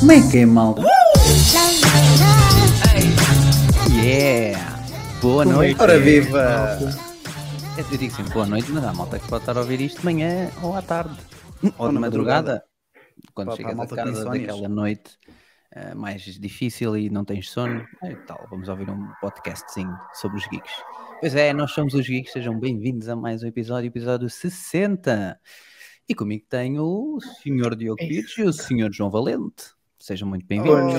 Como é que é, malta? Yeah! Boa Como é noite! Ora é, viva! Eu digo sempre boa noite, mas há malta que pode estar a ouvir isto de manhã ou à tarde. Ou, de na madrugada. Quando Para- para a chegas a casa daquela noite eh, mais difícil e não tens sono, é tal, vamos ouvir um podcastzinho sobre os geeks. Pois é, nós somos os geeks, sejam bem-vindos a mais um episódio, episódio 60. E comigo tenho o Sr. Diogo É Pires e o Sr. João Valente. Sejam muito bem-vindos.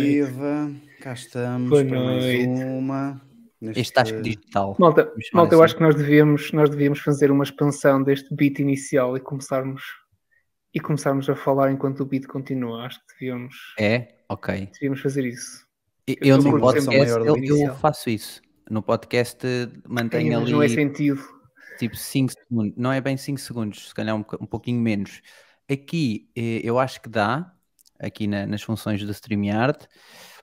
Viva! Cá estamos Boa para mais noite. uma. neste- Este Tasco Digital. Malta, malta, eu assim. acho que nós devíamos, nós devíamos fazer uma expansão deste beat inicial e começarmos e começarmos a falar enquanto o beat continua. Acho que devíamos, É? Ok. devíamos fazer isso. Eu, Eu no podcast, eu, que eu faço isso. No podcast mantenho mas ali não é sentido. tipo 5 segundos. Não é bem 5 segundos, se calhar um, um pouquinho menos. Aqui eh, eu acho que dá, aqui na- nas funções do StreamYard,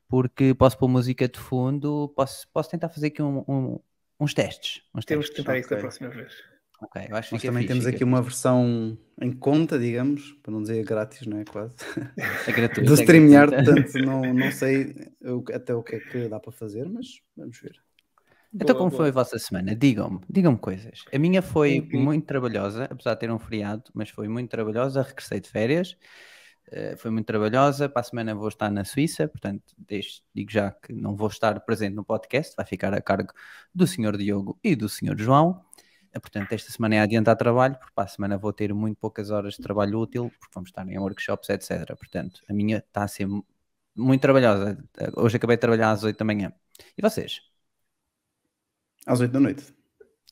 porque posso pôr música de fundo, posso, posso tentar fazer aqui um- um- uns testes. Uns Temos que testes. tentar isso da próxima vez. Ok, eu acho que Nós fica também fixe, temos aqui uma versão em conta, digamos, para não dizer grátis, não é? Quase. É gratuito, Do é StreamYard, portanto, não, não sei até o que é que dá para fazer, mas vamos ver. Então, Boa, como boa. foi a vossa semana? Digam-me, digam-me coisas. A minha foi muito trabalhosa, apesar de ter um feriado, mas foi muito trabalhosa. Regressei de férias, eh, foi muito trabalhosa. Para a semana vou estar na Suíça, portanto, deixo- digo já que não vou estar presente no podcast, vai ficar a cargo do Sr. Diogo e do Sr. João. Eh, Portanto, esta semana é adiantar trabalho, porque para a semana vou ter muito poucas horas de trabalho útil, porque vamos estar em workshops, etc. Portanto, a minha está a ser mu- muito trabalhosa. Hoje acabei de trabalhar às 8 da manhã. E vocês? Às 8 da noite.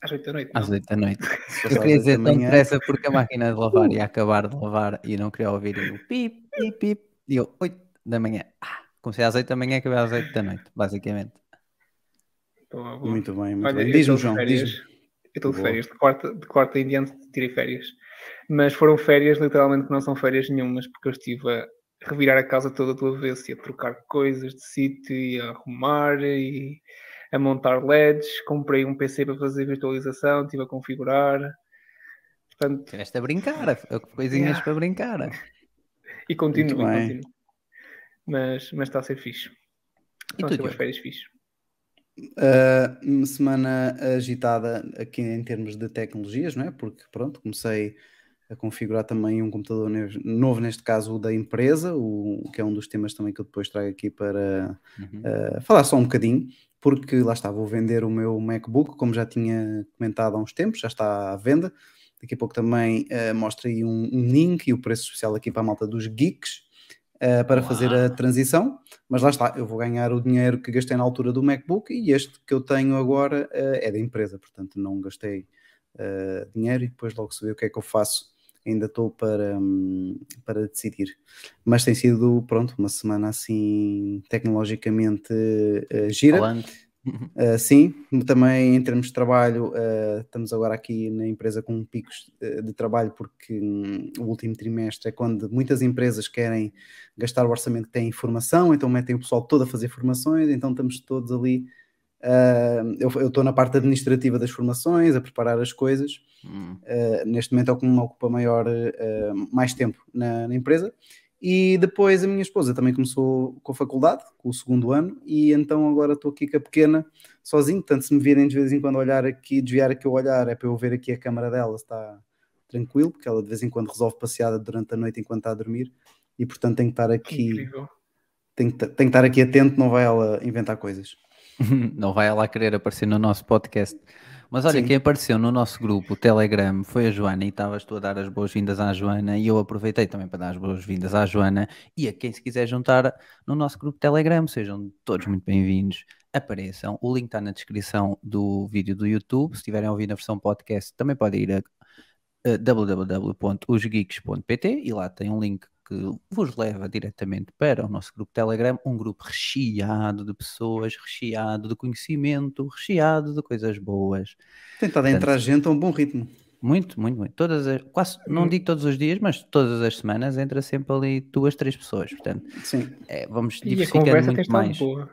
Às 8 da noite. Às não? 8 da noite. Eu às queria oito dizer da tão depressa porque a máquina de lavar ia acabar de lavar e não queria ouvir o pip, pip, pip. E eu, 8 da manhã. Ah, comecei às 8 da manhã e acabei às 8 da noite, basicamente. Muito bem, muito Olha, bem. Diz-me, João, férias. Eu estou de Boa. férias. De quarta, de quarta em diante tirei férias. Mas foram férias, literalmente, que não são férias nenhumas, porque eu estive a revirar a casa toda do avesso e a trocar coisas de sítio e a arrumar e a montar LEDs. Comprei um PC para fazer virtualização, estive a configurar. Portanto, Tiveste a brincar, a- a- coisinhas Yeah. para brincar. e continuo, continuo. Mas, mas está a ser fixe. E Estão a tu, ser umas férias fixe. Uh, uma semana agitada aqui em termos de tecnologias, não é? Porque pronto, comecei a configurar também um computador novo, neste caso o da empresa, o, que é um dos temas também que eu depois trago aqui para Uhum. uh, falar só um bocadinho, porque lá está, vou vender o meu MacBook, como já tinha comentado há uns tempos, já está à venda. Daqui a pouco também uh, mostro aí um, um link e o preço especial aqui para a malta dos geeks uh, para fazer a transição. Mas lá está, eu vou ganhar o dinheiro que gastei na altura do MacBook e este que eu tenho agora uh, é da empresa, portanto não gastei uh, dinheiro e depois logo se vê o que é que eu faço. Ainda estou para, hum, para decidir. Mas tem sido, pronto, uma semana assim tecnologicamente gira. Falante. Uh, sim, também em termos de trabalho, uh, estamos agora aqui na empresa com picos uh, de trabalho, porque hum, o último trimestre é quando muitas empresas querem gastar o orçamento que têm em formação, então metem o pessoal todo a fazer formações, então estamos todos ali. uh, eu estou na parte administrativa das formações, a preparar as coisas. Hum. Neste momento é o que me ocupa maior, mais tempo na, na empresa. E depois a minha esposa também começou com a faculdade, com o segundo ano, e então agora estou aqui com a pequena, sozinho. Portanto, se me virem de vez em quando olhar aqui, desviar aqui o olhar, é para eu ver aqui a câmara dela, se está tranquilo, porque ela de vez em quando resolve passeada durante a noite enquanto está a dormir, e portanto tenho que estar aqui, tenho que, tenho que estar aqui atento, não vai ela inventar coisas. Não vai ela querer aparecer no nosso podcast. Mas olha, Sim. quem apareceu no nosso grupo, o Telegram, foi a Joana e estavas tu a dar as boas-vindas à Joana e eu aproveitei também para dar as boas-vindas à Joana e a quem se quiser juntar no nosso grupo Telegram, sejam todos muito bem-vindos, apareçam. O link está na descrição do vídeo do YouTube. Se estiverem a ouvir na versão podcast, também podem ir a, a www.osgeeks.pt e lá tem um link que vos leva diretamente para o nosso grupo Telegram, um grupo recheado de pessoas, recheado de conhecimento, recheado de coisas boas. Tentado Portanto, entrar gente a um bom ritmo. Muito, muito, muito. Todas as, quase, não digo todos os dias, mas todas as semanas entra sempre ali duas, três pessoas. Portanto, Sim. é, vamos E a tem muito estado mais. boa.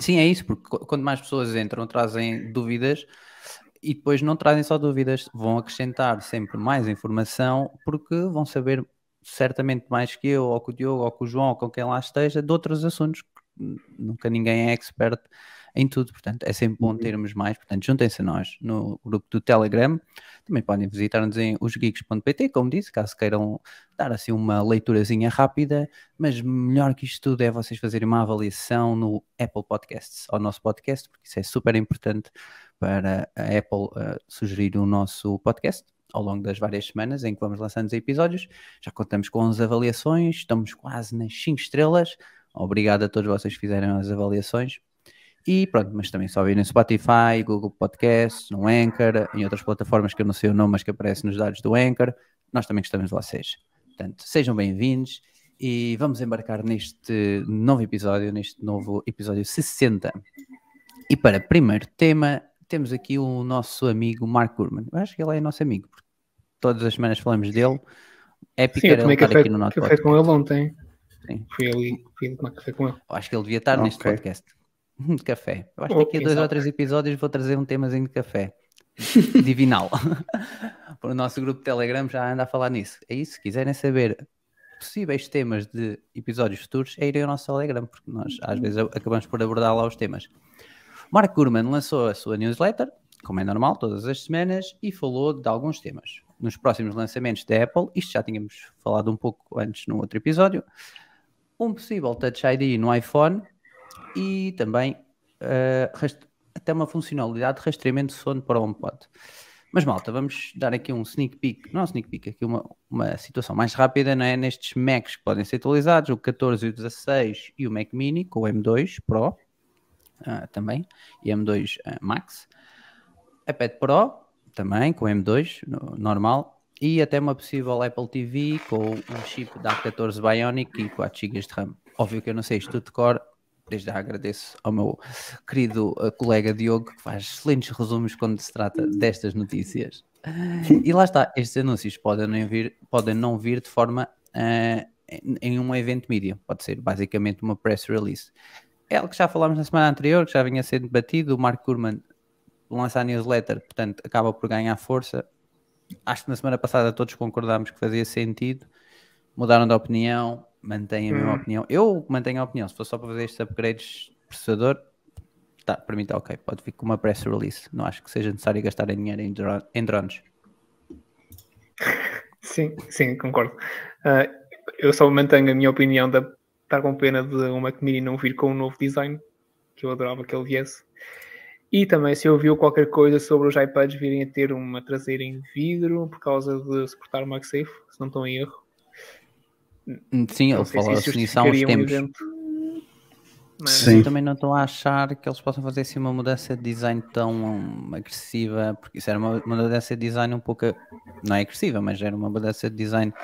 Sim, é isso, porque qu- quanto mais pessoas entram, trazem dúvidas e depois não trazem só dúvidas, vão acrescentar sempre mais informação porque vão saber certamente mais que eu, ou que o Diogo, ou que o João, ou com quem lá esteja, de outros assuntos. Nunca ninguém é expert em tudo, portanto é sempre bom Uhum. termos mais. Portanto, juntem-se a nós no grupo do Telegram. Também podem visitar-nos em osgeeks.pt, como disse, caso queiram dar assim uma leiturazinha rápida, mas melhor que isto tudo é vocês fazerem uma avaliação no Apple Podcasts, ao nosso podcast, porque isso é super importante para a Apple eh, sugerir o nosso podcast ao longo das várias semanas em que vamos lançando os episódios. Já contamos com 11 avaliações, estamos quase nas 5 estrelas. Obrigado a todos vocês que fizeram as avaliações. E pronto, mas também só vir no Spotify, Google Podcasts, no Anchor, em outras plataformas que eu não sei o nome, mas que aparecem nos dados do Anchor. Nós também gostamos de vocês. Portanto, sejam bem-vindos e vamos embarcar neste novo episódio, neste novo episódio 60. E para primeiro tema, temos aqui o nosso amigo Mark Gurman. Eu acho que ele é nosso amigo, porque todas as semanas falamos dele. Épico Sim, eu tomei estar café, aqui no nosso café podcast. com ele ontem. Sim. Fui ali, fui tomar café com ele. Eu acho que ele devia estar neste Ok. podcast. De café. Eu acho Oh, que daqui a dois ou três episódios vou trazer um temazinho de café. Divinal. Para o nosso grupo de Telegram já anda a falar nisso. É isso. Se quiserem saber possíveis temas de episódios futuros, é irem ao nosso Telegram, porque nós às vezes acabamos por abordar lá os temas. Mark Gurman lançou a sua newsletter, como é normal, todas as semanas, e falou de alguns temas. Nos próximos lançamentos da Apple, isto já tínhamos falado um pouco antes no outro episódio, um possível Touch ID no iPhone e também rast- até uma funcionalidade de rastreamento de sono para o HomePod. Mas malta, vamos dar aqui um sneak peek, não um sneak peek, aqui uma, uma situação mais rápida, não é? Nestes Macs que podem ser atualizados, o 14 e o 16 e o Mac Mini com o M2 Pro ah, também, e M2 ah, Max, iPad Pro também com o M2 no- normal e até uma possível Apple TV com um chip da A14 Bionic e 4 GB de RAM. Óbvio que eu não sei isto de cor, desde já agradeço ao meu querido uh, colega Diogo que faz excelentes resumos quando se trata destas notícias. E lá está, estes anúncios podem não vir, podem não vir de forma uh, em, em um evento mídia, pode ser basicamente uma press release. É algo que já falámos na semana anterior, que já vinha sendo debatido, o Mark Gurman lança a newsletter, portanto acaba por ganhar força. Acho que na semana passada todos concordámos que fazia sentido, mudaram de opinião, mantêm a mesma Hum. opinião. Eu mantenho a opinião, se for só para fazer estes upgrades de processador, tá, para mim está ok, pode vir com uma press release. Não acho que seja necessário gastar dinheiro em, dro- em drones. Sim, sim, concordo. Ah, eu só mantenho a minha opinião de estar com pena de o Mac Mini não vir com um novo design, que eu adorava que ele viesse. E também se ouviu qualquer coisa sobre os iPads virem a ter uma traseira em vidro por causa de suportar o MagSafe, se não estou em erro. Sim, ele sei se falou isso assim nisso há uns um tempos. evento. Mas Sim. Eu também não estou a achar que eles possam fazer assim uma mudança de design tão agressiva, porque isso era uma, uma mudança de design um pouco, não é agressiva, mas era uma mudança de design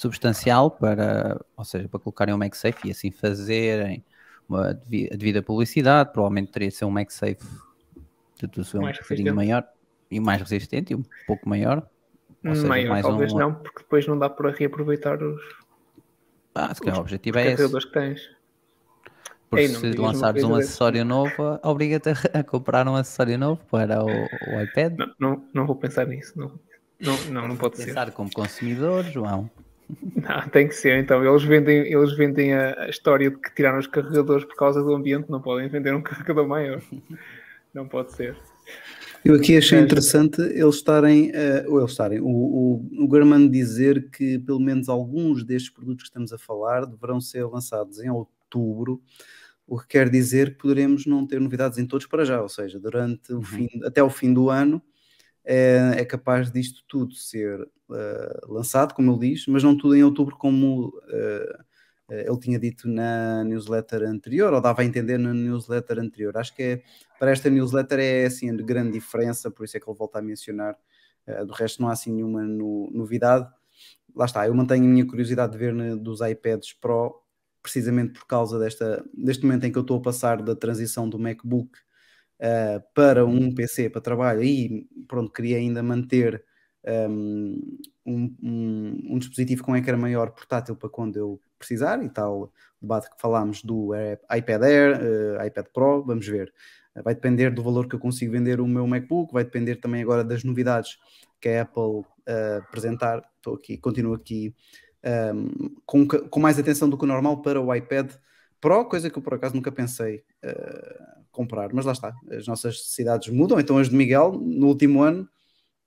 substancial para, ou seja, para colocarem um MagSafe e assim fazerem uma devida publicidade, provavelmente teria de ser um MagSafe de de um bocadinho maior e mais resistente e um pouco maior. Ou seja, maior, mais talvez um- não, porque depois não dá para reaproveitar os, Ah, se calhar o objetivo é esse. que tens. Porque Ei, se lançares um acessório novo, obriga-te a- comprar um acessório novo para o, o iPad. Não, não, não vou pensar nisso. Não, não, não, não pode ser. Pensar como consumidor, João. Não, tem que ser, então. Eles vendem, eles vendem a, a história de que tiraram os carregadores por causa do ambiente, não podem vender um carregador maior. Não pode ser. Eu aqui achei interessante eles estarem, eh, ou eles estarem, o, o, o Gurman dizer que pelo menos alguns destes produtos que estamos a falar deverão ser lançados em outubro, o que quer dizer que poderemos não ter novidades em todos para já, ou seja, durante o fim, até o fim do ano é, é capaz disto tudo ser eh, lançado, como ele diz, mas não tudo em outubro como eh, ele tinha dito na newsletter anterior, ou dava a entender na newsletter anterior. Acho que é, para esta newsletter é assim de grande diferença, por isso é que ele volta a mencionar. Eh, do resto não há assim nenhuma no- novidade. Lá está, eu mantenho a minha curiosidade de ver né, dos iPads Pro, precisamente por causa desta, deste momento em que eu estou a passar da transição do MacBook eh, para um PC para trabalho e pronto, queria ainda manter um, um, um- um dispositivo com ecrã maior portátil para quando eu precisar e tal debate que falámos do iPad Air, eh, iPad Pro, vamos ver. Eh, Vai depender do valor que eu consigo vender o meu MacBook, vai depender também agora das novidades que a Apple apresentar. Estou aqui, continuo aqui ehm, com, com mais atenção do que o normal para o iPad Pro, coisa que eu por acaso nunca pensei eh, comprar, mas lá está, as nossas necessidades mudam. Então, as de Miguel, no último ano,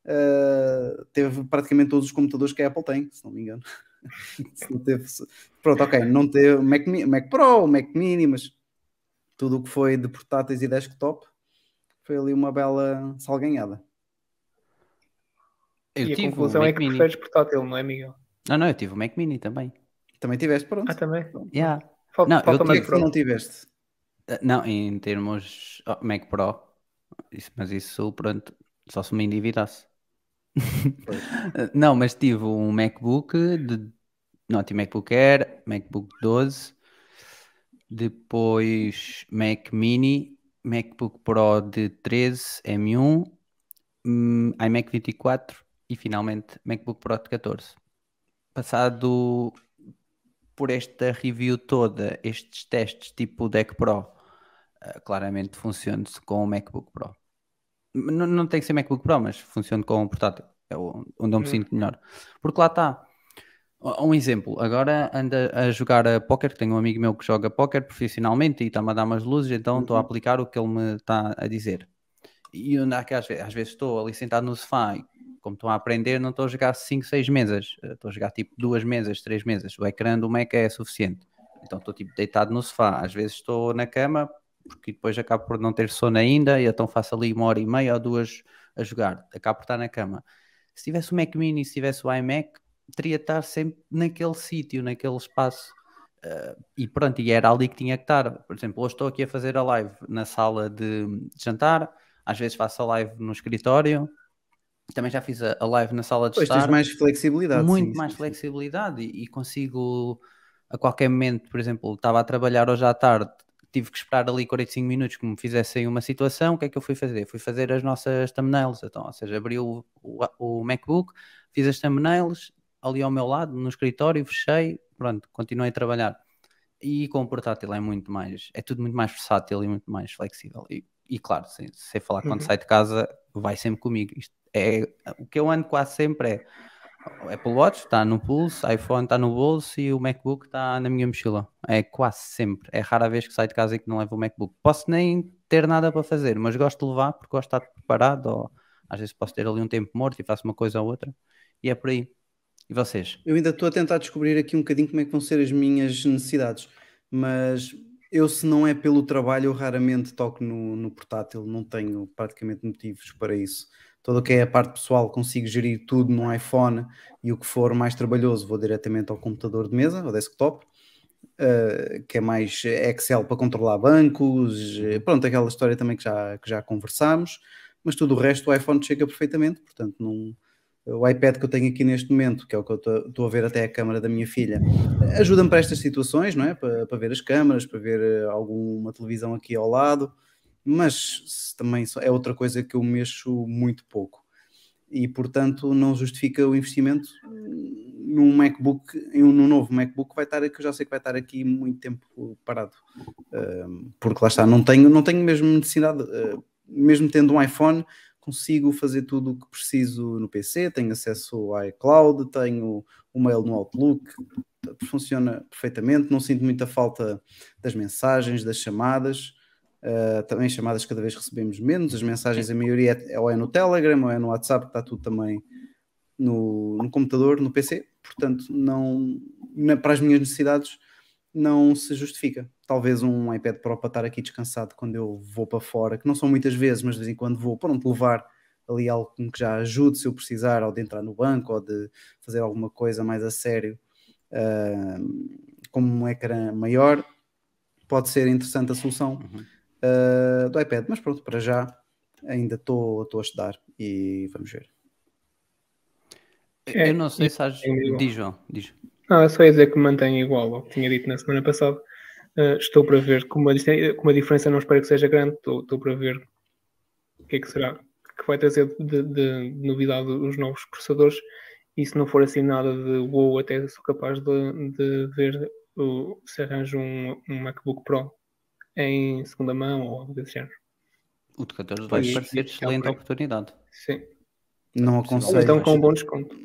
eh, teve praticamente todos os computadores que a Apple tem, se não me engano. Se não teve- se- Pronto, ok, não teve Mac, Mac Pro, Mac Mini, mas tudo o que foi de portáteis e desktop foi ali uma bela salganhada. Eu e a tive conclusão é Mac que Mini. preferes portátil, não é, Miguel? Não, não, eu tive o Mac Mini também. Também tiveste, pronto. Ah, também? Yeah. Falta, Não, eu falta O que mais é não tiveste? Uh, Não, em termos oh, Mac Pro, isso- mas isso, pronto, só se me endividasse. Uh, Não, mas tive um MacBook de. Não, tive MacBook Air, MacBook 12, depois Mac Mini, MacBook Pro de 13 M1, hum, iMac 24 e finalmente MacBook Pro de 14. Passado por esta review toda, estes testes tipo Deck Pro, uh, claramente funciona-se com o MacBook Pro. N- não tem que ser MacBook Pro, mas funciona com o portátil. É onde eu me Hum. sinto melhor. Porque lá está. Um exemplo, agora anda a jogar a póquer, que tenho um amigo meu que joga póquer profissionalmente e está-me a dar umas luzes, então estou a Uhum. aplicar o que ele me está a dizer. E eu, às vezes, às vezes estou ali sentado no sofá e como estou a aprender, não estou a jogar 5, 6 mesas, Eh, estou a jogar tipo duas mesas, três mesas. O ecrã do Mac é suficiente. Então estou tipo deitado no sofá. Às vezes estou na cama, porque depois acabo por não ter sono ainda, e então faço ali uma hora e meia ou duas a jogar. Acabo por estar na cama. Se tivesse o Mac Mini, se tivesse o iMac, teria de estar sempre naquele sítio, naquele espaço. Eh, e pronto, e era ali que tinha que estar. Por exemplo, hoje estou aqui a fazer a live na sala de, de jantar, às vezes faço a live no escritório, também já fiz a, live na sala de Pois tens estar mais flexibilidade. muito sim, mais sim, flexibilidade e, e consigo a qualquer momento, por exemplo, estava a trabalhar hoje à tarde, tive que esperar ali 45 minutos que me fizessem uma situação, o que é que eu fui fazer? Fui fazer as nossas thumbnails, então, ou seja, abri o, o, o MacBook, fiz as thumbnails ali ao meu lado, no escritório, fechei, pronto, continuei a trabalhar. E com o portátil é muito mais, é tudo muito mais versátil e muito mais flexível. E, e claro, sei, sei falar quando Uhum. sai de casa, vai sempre comigo. Isto é, o que eu ando quase sempre é Apple Watch está no pulso, iPhone está no bolso e o MacBook está na minha mochila. É quase sempre. É rara vez que saio de casa e que não levo o MacBook. Posso nem ter nada para fazer, mas gosto de levar porque gosto de estar preparado. Ou às vezes posso ter ali um tempo morto e faço uma coisa ou outra. E é por aí. E vocês? Eu ainda estou a tentar descobrir aqui um bocadinho como é que vão ser as minhas necessidades, mas eu, se não é pelo trabalho, eu raramente toco no, no portátil, não tenho praticamente motivos para isso. O que é a parte pessoal, consigo gerir tudo no iPhone e o que for mais trabalhoso, vou diretamente ao computador de mesa, ao desktop, eh, que é mais Excel para controlar bancos, eh, pronto, aquela história também que já, que já conversámos, mas tudo o resto o iPhone chega perfeitamente, portanto não, o iPad que eu tenho aqui neste momento, que é o que eu estou a ver até a câmara da minha filha, ajuda-me para estas situações, não é? Para, para ver as câmaras, para ver eh, alguma televisão aqui ao lado, mas também é outra coisa que eu mexo muito pouco. E portanto não justifica o investimento num MacBook, em um novo MacBook vai estar que eu já sei que vai estar aqui muito tempo parado. Porque lá está, não tenho, não tenho mesmo necessidade, uh, mesmo tendo um iPhone, consigo fazer tudo o que preciso no PC, tenho acesso ao iCloud, tenho o mail no Outlook, funciona perfeitamente, não sinto muita falta das mensagens, das chamadas. Uh, também chamadas cada vez recebemos menos, as mensagens a maioria é, ou é no Telegram ou é no WhatsApp, está tudo também no, no computador, no PC, portanto não na, para as minhas necessidades não se justifica. Talvez um iPad Pro para estar aqui descansado quando eu vou para fora, que não são muitas vezes, mas de vez em quando vou, para não te levar ali algo que já ajude se eu precisar, ou de entrar no banco, ou de fazer alguma coisa mais a sério, uh, como um ecrã maior, pode ser interessante a solução Uhum. Uh, do iPad, mas pronto, para já ainda estou a estudar e vamos ver. É, eu não sei se has... é igual. Diz, João, diz. Não, é só ia dizer que mantém igual ao que tinha dito na semana passada. Uh, estou para ver, como a, dist- como a diferença não espero que seja grande, estou, estou para ver o que é que será que vai trazer de, de novidade os novos processadores. E se não for assim nada de wow, até sou capaz de, de ver o- se arranjo um, um MacBook Pro em segunda mão ou algo desse género. O de 14 Pois, vai parecer sim, excelente oportunidade. Sim. Não Ou aconselho. então com mas- um bom desconto.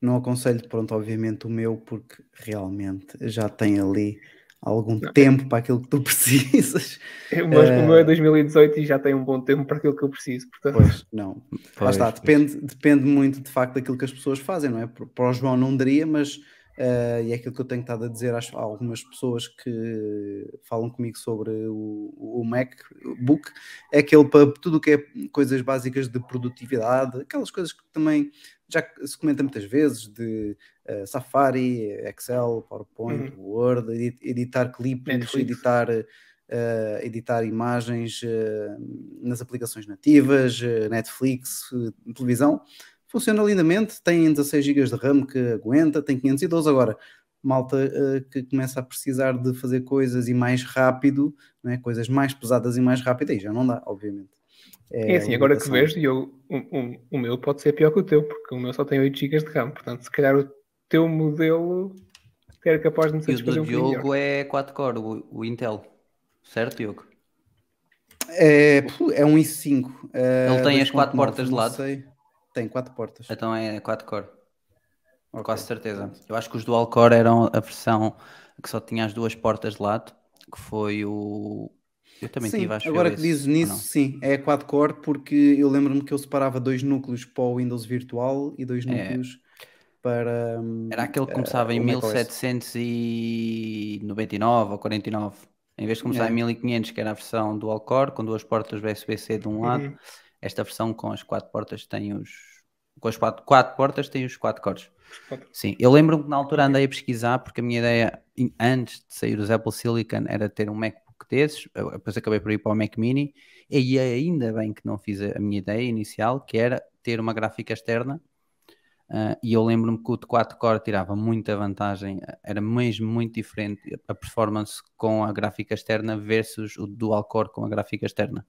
Não aconselho, pronto, obviamente o meu, porque realmente já tem ali algum Não. tempo para aquilo que tu precisas. O meu, o meu é Eh, 2018 e já tem um bom tempo para aquilo que eu preciso. Portanto, Pois, não. Lá Pois, está, pois. depende, depende muito de facto daquilo que as pessoas fazem, não é? Para o João não diria, mas eh, e é aquilo que eu tenho estado a dizer às- a algumas pessoas que falam comigo sobre o, o MacBook, é aquele para tudo o que é coisas básicas de produtividade, aquelas coisas que também já se comenta muitas vezes de eh, Safari, Excel, PowerPoint, Word, edi- editar clipes, Netflix. editar eh, editar imagens eh, nas aplicações nativas, eh, Netflix, televisão, funciona lindamente, tem 16 GB de RAM que aguenta, tem 512 agora. Malta eh, que começa a precisar de fazer coisas e mais rápido, não é? coisas mais pesadas e mais rápidas, aí já não dá, obviamente. é assim, agora que vejo, eu, o, o- o meu pode ser pior que o teu, porque o meu só tem 8 GB de RAM. Portanto, se calhar o teu modelo era capaz de me E o satisfazer do um bocadinho melhor. Diogo é 4-core, o, o Intel. Certo, Diogo? É, é um i5. eh, Ele tem as quatro 2.9, portas de não lado? sei. Tem quatro portas. Então é 4-core. Ok. Quase certeza. Eu acho que os dual core eram a versão que só tinha as duas portas de lado, que foi o. Eu também sim, tive, acho agora que esse, dizes nisso, sim, é quad-core porque eu lembro-me que eu separava dois núcleos para o Windows virtual e dois É. núcleos para. hum, Era aquele que começava eh, em o macOS. 1799 ou 49. Em vez de começar É. em 1500, que era a versão dual core, com duas portas USB-C de um lado, Uhum. Esta versão com as quatro portas tem os. Com as quatro, quatro portas tem os quatro cores. Sim, eu lembro-me que na altura andei a pesquisar, porque a minha ideia, antes de sair os Apple Silicon, era ter um MacBook desses, eu- depois acabei por ir para o Mac Mini, e ainda bem que não fiz a minha ideia inicial, que era ter uma gráfica externa, ah, e eu lembro-me que o de 4 core tirava muita vantagem, era mesmo muito diferente a performance com a gráfica externa versus o dual core com a gráfica externa.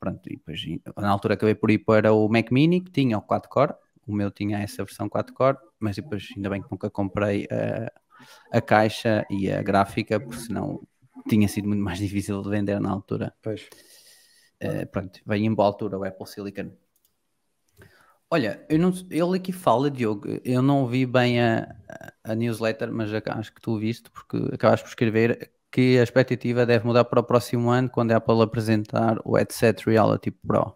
Pronto, e depois na altura acabei por ir para o Mac Mini, que tinha o 4 core, o meu tinha essa versão 4 core, mas depois ainda bem que nunca comprei a, a caixa e a gráfica, porque senão tinha sido muito mais difícil de vender na altura. Pois. Eh, pronto, veio em boa altura o Apple Silicon. Olha, eu não, ele aqui fala, Diogo, eu não vi bem a, a- newsletter, mas ac- acho que tu viste, porque acabaste por escrever que a expectativa deve mudar para o próximo ano, quando a Apple apresentar o headset Reality Pro.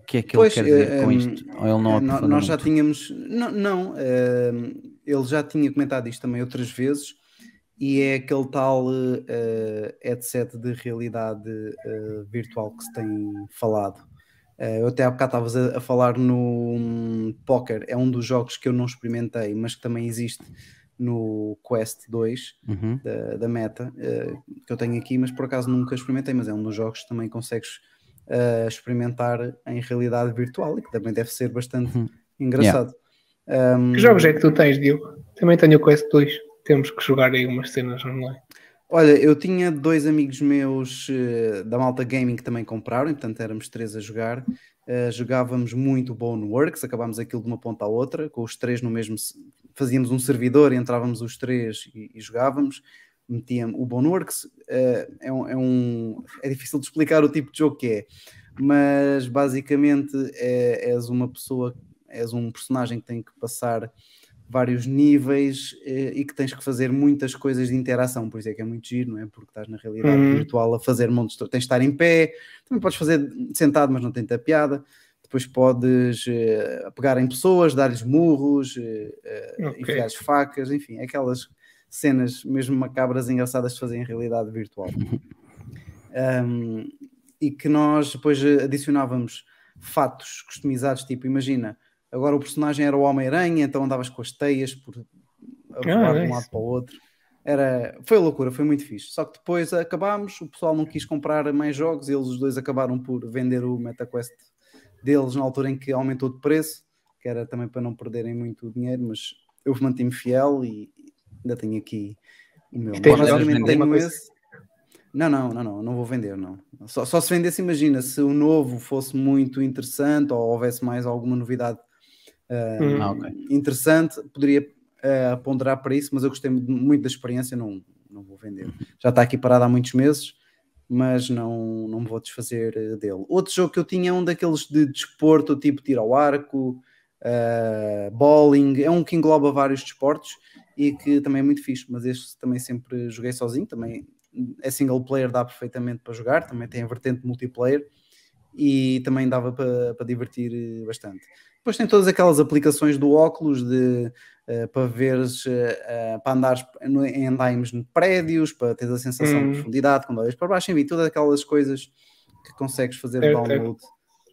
O que é que Pois, ele quer dizer eh, com hum, isto? Ou ele não Eh, Nós já muito? tínhamos. Não, não eh, ele já tinha comentado isto também outras vezes, e é aquele tal eh, headset de realidade eh, virtual que se tem falado. Eh, eu até há bocado estavas a, a falar no hum, Poker, é um dos jogos que eu não experimentei, mas que também existe no Quest 2 Uhum. da, da Meta, eh, que eu tenho aqui, mas por acaso nunca experimentei, mas é um dos jogos que também consegues eh, experimentar em realidade virtual e que também deve ser bastante Uhum. engraçado. Um, Que jogos é que tu tens, Diogo? Também tenho o Quest 2. Temos que jogar aí umas cenas online. Olha, eu tinha dois amigos meus eh, da Malta Gaming que também compraram, e, portanto éramos três a jogar. Eh, jogávamos muito Boneworks, acabámos aquilo de uma ponta à outra, com os três no mesmo. Fazíamos um servidor e entrávamos os três e, e jogávamos. Metíamos o Boneworks. eh, é, um, é um- é difícil de explicar o tipo de jogo que é, mas basicamente é, és uma pessoa, és um personagem que tem que passar vários níveis eh, e que tens que fazer muitas coisas de interação, por isso é que é muito giro, não é? Porque estás na realidade Uhum. virtual a fazer montes. Tens de estar em pé, também podes fazer sentado, mas não tem piada. Depois podes eh, pegar em pessoas, dar-lhes murros, eh, eh, Ok. enfiar-lhes facas, enfim, aquelas cenas mesmo macabras engraçadas de fazer em realidade virtual. Um, e que nós depois adicionávamos fatos customizados, tipo, imagina, agora o personagem era o Homem-Aranha, então andavas com as teias por a voar de um nice. lado para o outro. Era, foi loucura, foi muito fixe. Só que depois acabámos, o pessoal não quis comprar mais jogos, eles os dois acabaram por vender o MetaQuest deles na altura em que aumentou de preço, que era também para não perderem muito dinheiro, mas eu mantive-me fiel e ainda tenho aqui o meu. Tenho coisa? esse. Não, não, não, não, não vou vender, não. Só, só se vendesse, imagina, se o novo fosse muito interessante ou houvesse mais alguma novidade ah, Hum. Ah, interessante, poderia a ponderar para isso, mas eu gostei muito da experiência, não, não vou vender. Já está aqui parado há muitos meses, mas não, não me vou desfazer eh, dele. Outro jogo que eu tinha é um daqueles de desporto, tipo tiro ao arco, uh, bowling, é um que engloba vários desportos e que também é muito fixe, mas este também sempre joguei sozinho, também é single player, dá perfeitamente para jogar, também tem a vertente multiplayer e também dava para, para divertir eh, bastante. Depois tem todas aquelas aplicações do óculos de, uh, para veres, uh, para andares em andaimes de prédios, para teres a sensação Hum. de profundidade quando olhas para baixo, enfim, todas aquelas coisas que consegues fazer Certo, download.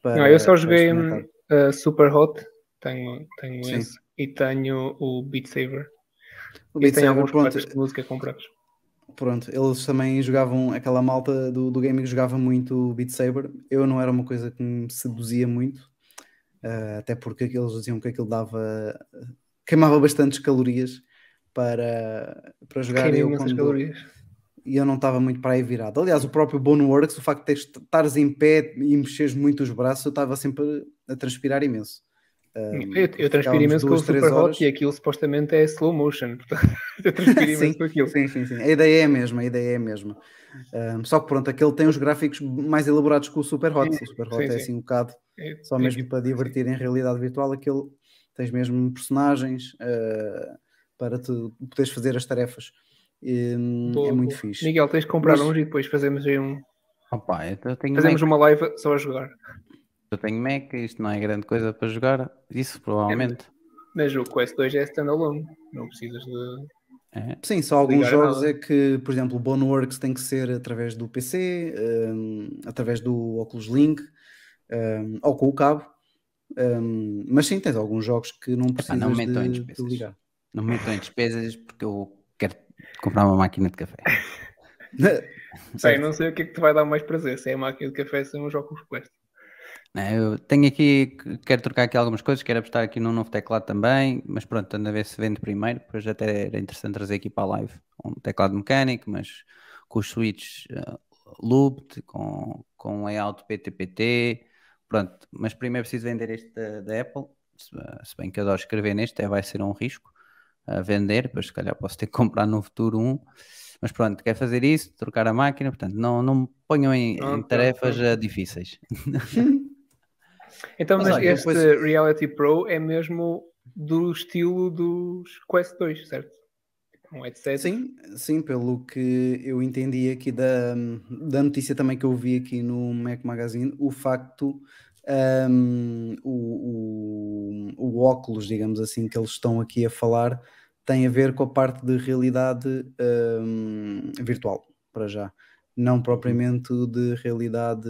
Para, Não, eu só joguei uh, Super Hot, tenho, tenho Sim. esse, e tenho o Beat Saber. O e Beat tenho Saber, alguns pronto, coletas de música comprados. Pronto, eles também jogavam, aquela malta do, do gaming jogava muito Beat Saber. Eu não era uma coisa que me seduzia muito, até porque eles diziam que aquilo dava, queimava bastantes calorias para, para jogar. Queimei Eu, quando- calorias. e eu não estava muito para aí virado. Aliás, o próprio Boneworks, o facto de estares em pé e mexeres muito os braços, eu estava sempre a transpirar imenso. Ah, Eu, eu transpiro imenso com o duas, Super. Hot e aquilo supostamente é slow motion. Portanto, eu transpiro imenso com aquilo. Sim, sim, sim. A ideia é a mesma, a ideia é a mesma. Um, só que pronto, aquele tem os gráficos mais elaborados que o Super Hot. Sim, O Super Hot sim, é sim. assim um bocado É- só é mesmo tipo- para divertir em realidade virtual. Aquele tens mesmo personagens uh, para tu poderes fazer as tarefas. E, hum, é muito fixe. Miguel, tens de comprar Mas- uns e depois fazemos aí um. Opa, eu tenho Fazemos Mac, uma live só a jogar. eu tenho Mac, isto não é grande coisa para jogar, isso provavelmente. Mas o Quest 2 é standalone. Não precisas de. É. Sim, só alguns jogos nada. é que, por exemplo, o Boneworks tem que ser através do PC, um, através do Oculus Link um, ou com o cabo. Um, mas sim, tens alguns jogos que não precisas não metam em de, de despesas. ligar. Não me metam em despesas porque eu quero comprar uma máquina de café. Bem, Certo. não sei o que é que te vai dar mais prazer. Se é a máquina de café, se é um jogo com Quest. Eu tenho aqui, quero trocar aqui algumas coisas, quero apostar aqui num novo teclado também, mas pronto, ando a ver se vende primeiro, depois até era interessante trazer aqui para a live um teclado mecânico, mas com os switches uh, looped, com, com layout PTPT, pronto, mas primeiro preciso vender este da, da Apple, se, se bem que adoro escrever neste, é, vai ser um risco a vender, depois se calhar posso ter que comprar no futuro um, mas pronto, quero fazer isso, trocar a máquina, portanto, não, não me ponham em, em tarefas uh, difíceis. Então, Mas mas, olha, este depois- Reality Pro é mesmo do estilo dos Quest 2, certo? Um headset. Sim, sim, pelo que eu entendi aqui da, da notícia também que eu vi aqui no Mac Magazine, o facto, um, o, o, o óculos, digamos assim, que eles estão aqui a falar, tem a ver com a parte de realidade um, virtual, para já, não propriamente de realidade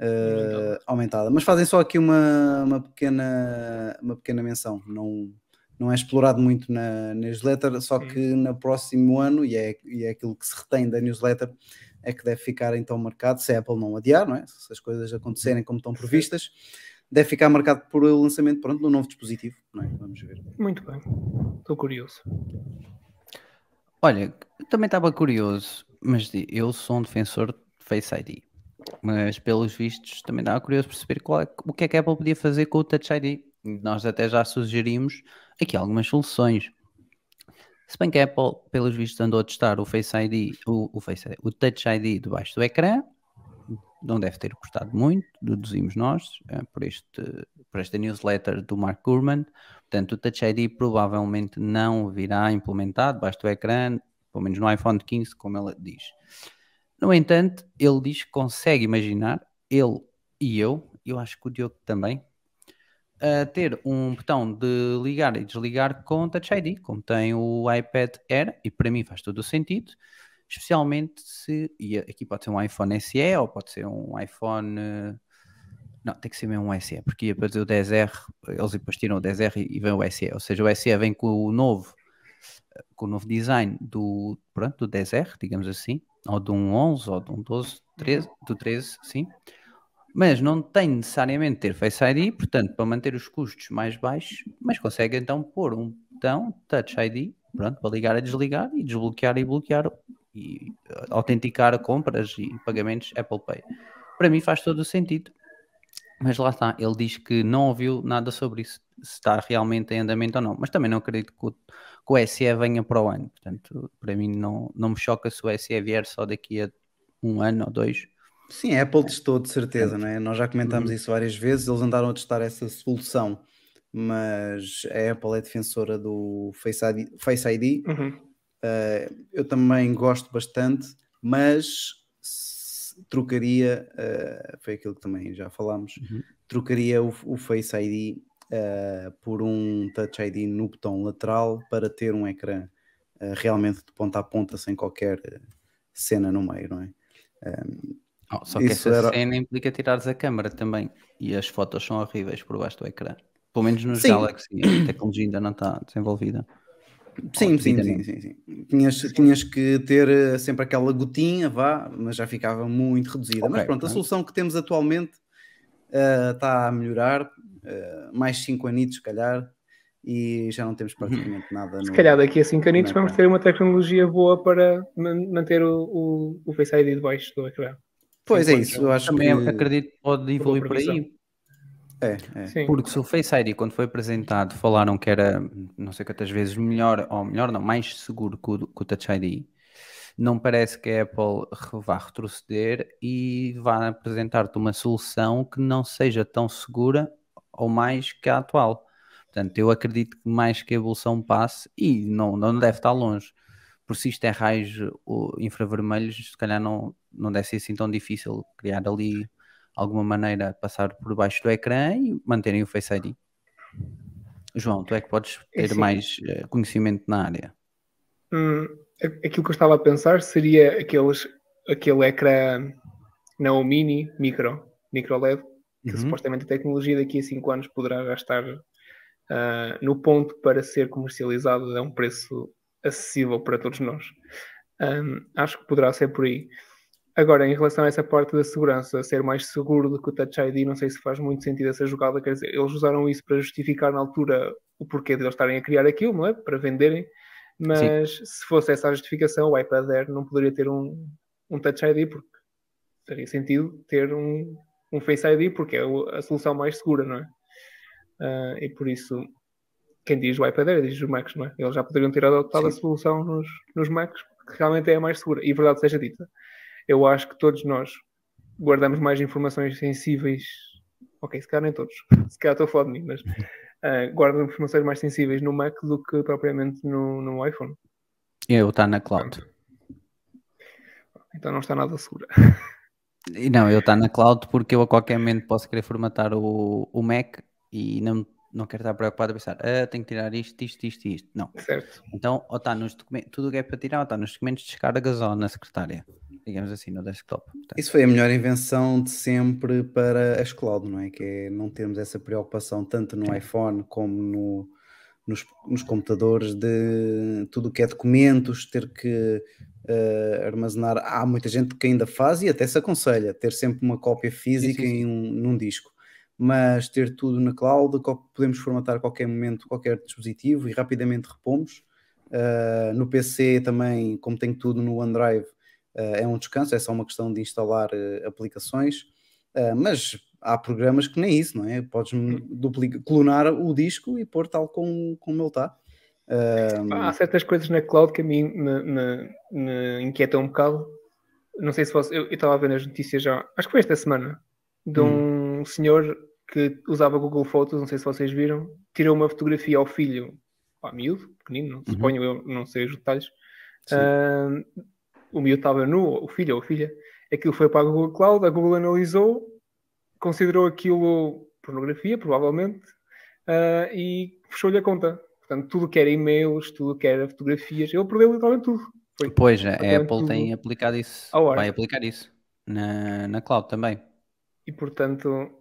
uh, aumentada. Mas fazem só aqui uma, uma, pequena, uma pequena menção, não, não é explorado muito na newsletter, só que no próximo ano, e é, e é aquilo que se retém da newsletter, é que deve ficar então marcado, se a Apple não adiar, não é? se as coisas acontecerem como estão previstas, deve ficar marcado por o lançamento pronto, do novo dispositivo, não é? Vamos ver. Muito bem. Estou curioso. Olha, também estava curioso, mas eu sou um defensor de Face ID. Mas pelos vistos também estava curioso perceber qual é- o que é que a Apple podia fazer com o Touch ID. Nós até já sugerimos aqui algumas soluções. Se bem que a Apple, pelos vistos, andou a testar o Face ID, o, o, Face o Touch ID debaixo do ecrã, não deve ter custado muito, deduzimos nós, eh, por, este, por esta newsletter do Mark Gurman. Portanto, o Touch ID provavelmente não virá implementado debaixo do ecrã, pelo menos no iPhone 15, como ele diz. No entanto, ele diz que consegue imaginar, ele e eu, eu acho que o Diogo também, a ter um botão de ligar e desligar com Touch ID, como tem o iPad Air, e para mim faz todo o sentido, especialmente se, e aqui pode ser um iPhone SE ou pode ser um iPhone, eh, não, tem que ser mesmo um SE, porque ia dizer o 10R, eles depois tiram o 10R e e vem o SE, ou seja, o SE vem com o novo, com o novo design do, pronto, do 10R, digamos assim, ou de um 11, ou de um 12, 13, do 13, sim, mas não tem necessariamente ter Face ID, portanto, para manter os custos mais baixos, mas consegue então pôr um botão Touch ID, pronto, para ligar e desligar e desbloquear e bloquear e uh, autenticar compras e pagamentos Apple Pay. Para mim faz todo o sentido. Mas lá está, ele diz que não ouviu nada sobre isso, se está realmente em andamento ou não. Mas também não acredito que o, que o SE venha para o ano. Portanto, para mim não, não me choca se o SE vier só daqui a um ano ou dois. Sim, a Apple testou de certeza, não é? Nós já comentámos Uhum. isso várias vezes, eles andaram a testar essa solução, mas a Apple é defensora do Face ID. Face ID. Uhum. Uh, eu também gosto bastante, mas trocaria, uh, foi aquilo que também já falámos, Uhum. trocaria o, o Face ID uh, por um Touch ID no botão lateral para ter um ecrã realmente de ponta a ponta sem qualquer cena no meio, não é? Oh, só que Isso essa era- cena implica tirares a câmera também. E as fotos são horríveis por baixo do ecrã. Pelo menos nos Sim. Galaxy, a tecnologia ainda não está desenvolvida. Sim, sim, sim, sim, sim. Tinhas, tinhas que ter uh, sempre aquela gotinha, vá, mas já ficava muito reduzida. mas Ok, pronto, a pronto. solução que temos atualmente uh, está a melhorar, uh, mais 5 anitos, se calhar, e já não temos praticamente nada no. Se calhar daqui a 5 anos Não, vamos ter uma tecnologia boa para man- manter o, o, o Face ID debaixo do ecrã. Pois é isso, eu acho Também que. acredito que pode evoluir por aí. É, é. Sim. Porque se o Face ID, quando foi apresentado, falaram que era não sei quantas vezes melhor, ou melhor não, mais seguro que o, que o Touch ID, não parece que a Apple vá retroceder e vá apresentar-te uma solução que não seja tão segura ou mais que a atual. Portanto, eu acredito que mais que a evolução passe, e não, não deve estar longe, por se isto é raios infravermelhos, se calhar não, não deve ser assim tão difícil criar ali alguma maneira passar por baixo do ecrã e manterem o Face ID. João, tu é que podes É ter assim. mais eh, conhecimento na área. Hum, aquilo que eu estava a pensar seria aqueles, aquele ecrã não mini, micro, micro LED, que Uhum. supostamente a tecnologia daqui a 5 anos poderá já estar ah, no ponto para ser comercializado a um preço acessível para todos nós. Hum, acho que poderá ser por aí. Agora, em relação a essa parte da segurança, ser mais seguro do que o Touch ID, não sei se faz muito sentido essa jogada. Quer dizer, eles usaram isso para justificar na altura o porquê de eles estarem a criar aquilo, não é? Para venderem. Mas se fosse essa a justificação, o iPad Air não poderia ter um, um Touch ID, porque faria sentido ter um, um Face ID, porque é a solução mais segura, não é? Ah, e por isso, quem diz o iPad Air diz os Macs, não é? Eles já poderiam ter adotado a Sim. solução nos, nos Macs, porque realmente é a mais segura. E verdade seja dita, eu acho que todos nós guardamos mais informações sensíveis. Ok, se calhar nem todos, se calhar estou a falar de mim, mas ah, guardam informações mais sensíveis no Mac do que propriamente no, no iPhone. Eu está na cloud. Então não está nada segura. Não, eu está na cloud porque eu a qualquer momento posso querer formatar o, o Mac e não, não quero estar preocupado a pensar, ah, tenho que tirar isto, isto, isto e isto. Não. Certo. Então, ou está nos documentos, tudo o que é para tirar, ou está nos documentos de descargas ou na secretária. Digamos assim, no desktop. Portanto, Isso foi a melhor invenção de sempre para as cloud, não é? Que é não termos essa preocupação tanto no iPhone como no, nos, nos computadores de tudo o que é documentos, ter que eh, armazenar. Há muita gente que ainda faz e até se aconselha ter sempre uma cópia física sim, sim. em um, num disco. Mas ter tudo na cloud, podemos formatar a qualquer momento qualquer dispositivo e rapidamente repomos. Uh, no PC também, como tenho tudo no OneDrive, uh, é um descanso, é só uma questão de instalar uh, aplicações. Mas há programas que nem isso, não é? Podes duplicar, clonar o disco e pôr tal como, como ele está. Há certas coisas na cloud que a mim me, me, me inquietam um bocado. Não sei se fosse. Eu eu estava a ver nas notícias já, acho que foi esta semana, de um senhor que usava Google Photos, não sei se vocês viram, tirou uma fotografia ao filho, pá, miúdo, pequenino, não suponho eu, não sei os detalhes. Ah, o miúdo estava nu, o filho ou a filha. Aquilo foi para a Google Cloud, a Google analisou, considerou aquilo pornografia, provavelmente, ah, e fechou-lhe a conta. Portanto, tudo que era e-mails, tudo que era fotografias, ele perdeu literalmente tudo. Foi Pois, a Apple tudo tem aplicado isso, ao vai aplicar isso na, na cloud também. E portanto,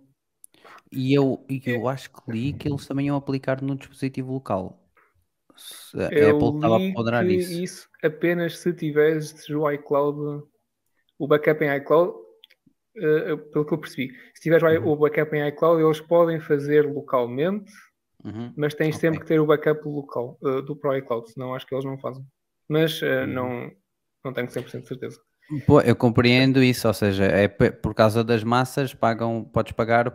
E eu, e eu acho que li que eles também iam aplicar no dispositivo local. A eu Apple estava a ponderar isso. isso apenas se tiveres o iCloud, o backup em iCloud, eh, pelo que eu percebi. Se tiveres Uhum. o backup em iCloud, eles podem fazer localmente, Uhum. mas tens Ok. sempre que ter o backup local eh, do Pro iCloud, senão acho que eles não fazem. Mas eh, Uhum. não, não tenho 100% de certeza. Pô, eu compreendo isso, ou seja, é por causa das massas, pagam, podes pagar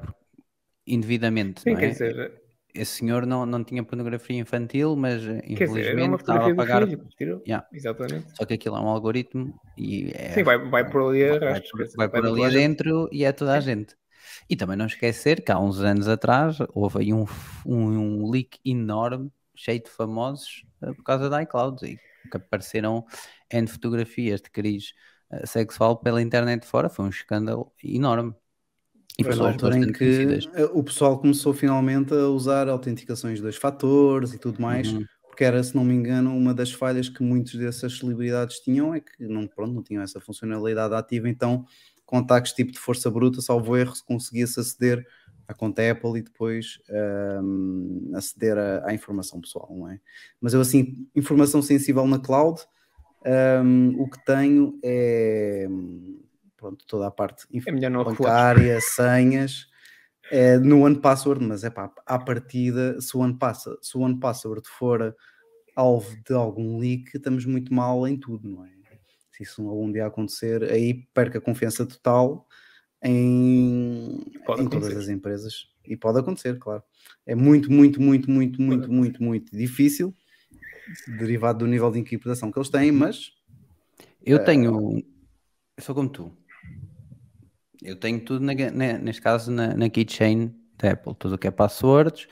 indevidamente, Sim, não quer é? dizer, Esse senhor não, não tinha pornografia infantil, mas eh, infelizmente estava a pagar. filho. Yeah. Exatamente. Só que aquilo é um algoritmo e é, Sim, vai, vai por ali vai, por- dizer, vai por ali adentro e é toda a gente. E também não esquecer que há uns anos atrás houve aí um, um, um leak enorme, cheio de famosos, eh, por causa da iCloud, e que apareceram N fotografias de cariz eh, sexual pela internet fora, foi um escândalo enorme. E Foi na altura em que conhecidas. eh, o pessoal começou finalmente a usar autenticações de dois fatores e tudo mais, Uhum. porque era, se não me engano, uma das falhas que muitas dessas celebridades tinham é que não, pronto, não tinham essa funcionalidade ativa, então com ataques tipo de força bruta, salvo erro, se conseguia-se aceder à conta Apple e depois ahm, aceder à, à informação pessoal, não é? Mas eu assim, informação sensível na cloud, ahm, o que tenho é pronto, toda a parte É bancária, senhas, é, no One Password, mas é pá, à partida, se o One, Passa- se o One Password for alvo de algum leak, estamos muito mal em tudo, não é? Se isso algum dia acontecer, aí perca a confiança total em, Pode em todas as empresas. E pode acontecer, claro. É muito, muito, muito, muito, muito, muito, muito difícil, derivado do nível de encriptação que eles têm, mas Eu Eh, tenho. Eu sou como tu. Eu tenho tudo, na, na- neste caso, na, na keychain da Apple, tudo o que é passwords.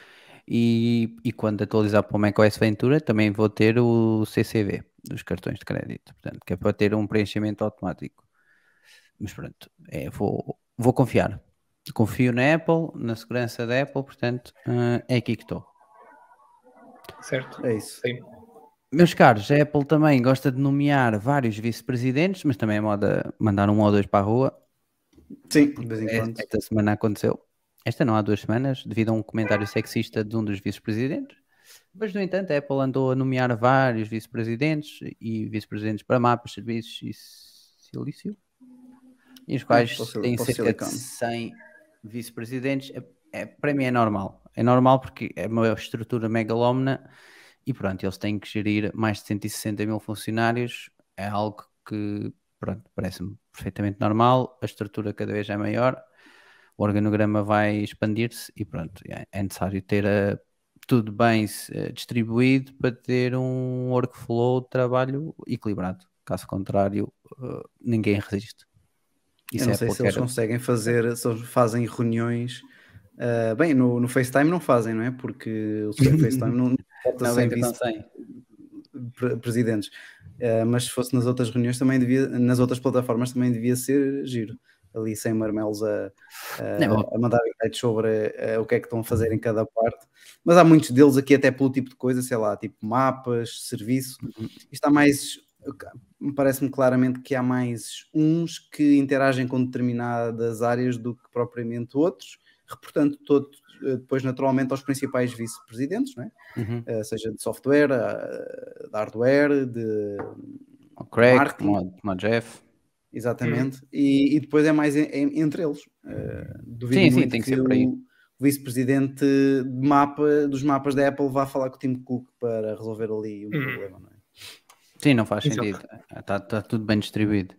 E, e quando atualizar para o macOS Ventura, também vou ter o CCV dos cartões de crédito, portanto, que é para ter um preenchimento automático. Mas pronto, é, vou, vou confiar. Confio na Apple, na segurança da Apple, portanto, eh, é aqui que estou. Certo. é isso. Sim. Meus caros, a Apple também gosta de nomear vários vice-presidentes, mas também é moda mandar um ou dois para a rua. Sim, de vez em quando. Esta semana aconteceu. Esta não há duas semanas, devido a um comentário sexista de um dos vice-presidentes. Mas, no entanto, a Apple andou a nomear vários vice-presidentes e vice-presidentes para mapas, serviços e silício, e os quais têm cerca de silicone. 100 vice-presidentes. É, é- para mim é normal. É normal porque é uma estrutura megalómana e pronto, eles têm que gerir mais de 160 mil funcionários. É algo que, pronto, parece-me perfeitamente normal. A estrutura cada vez é maior, o organograma vai expandir-se e pronto, é, é necessário ter eh, tudo bem eh, distribuído para ter um workflow de trabalho equilibrado. Caso contrário, eh, ninguém resiste. Eu não é sei se Apple eles conseguem fazer, se eles fazem reuniões. ah, bem, no, no FaceTime não fazem, não é? Porque o FaceTime não Não, bem, então, sem. pre- presidentes. Ah, mas se fosse nas outras reuniões também devia, nas outras plataformas também devia ser giro. Ali sem marmelos a, a, a mandar insights sobre ah, o que é que estão a fazer em cada parte. Mas há muitos deles aqui até pelo tipo de coisa, sei lá, tipo mapas, serviço. Isto há mais, parece-me claramente que há mais uns que interagem com determinadas áreas do que propriamente outros, reportando todo, eh, depois naturalmente aos principais vice-presidentes, não é? Uhum. Eh, seja de software, eh, de hardware, de O Craig, Marketing. como o- o Jeff. exatamente, e, e depois é mais em- em- entre eles. Eh, duvido Sim, sim, muito tem que que ser por aí. o vice-presidente de mapa, dos mapas da Apple vá falar com o Tim Cook para resolver ali um Hum. problema, não é? Sim, não faz sentido. Está tudo bem distribuído.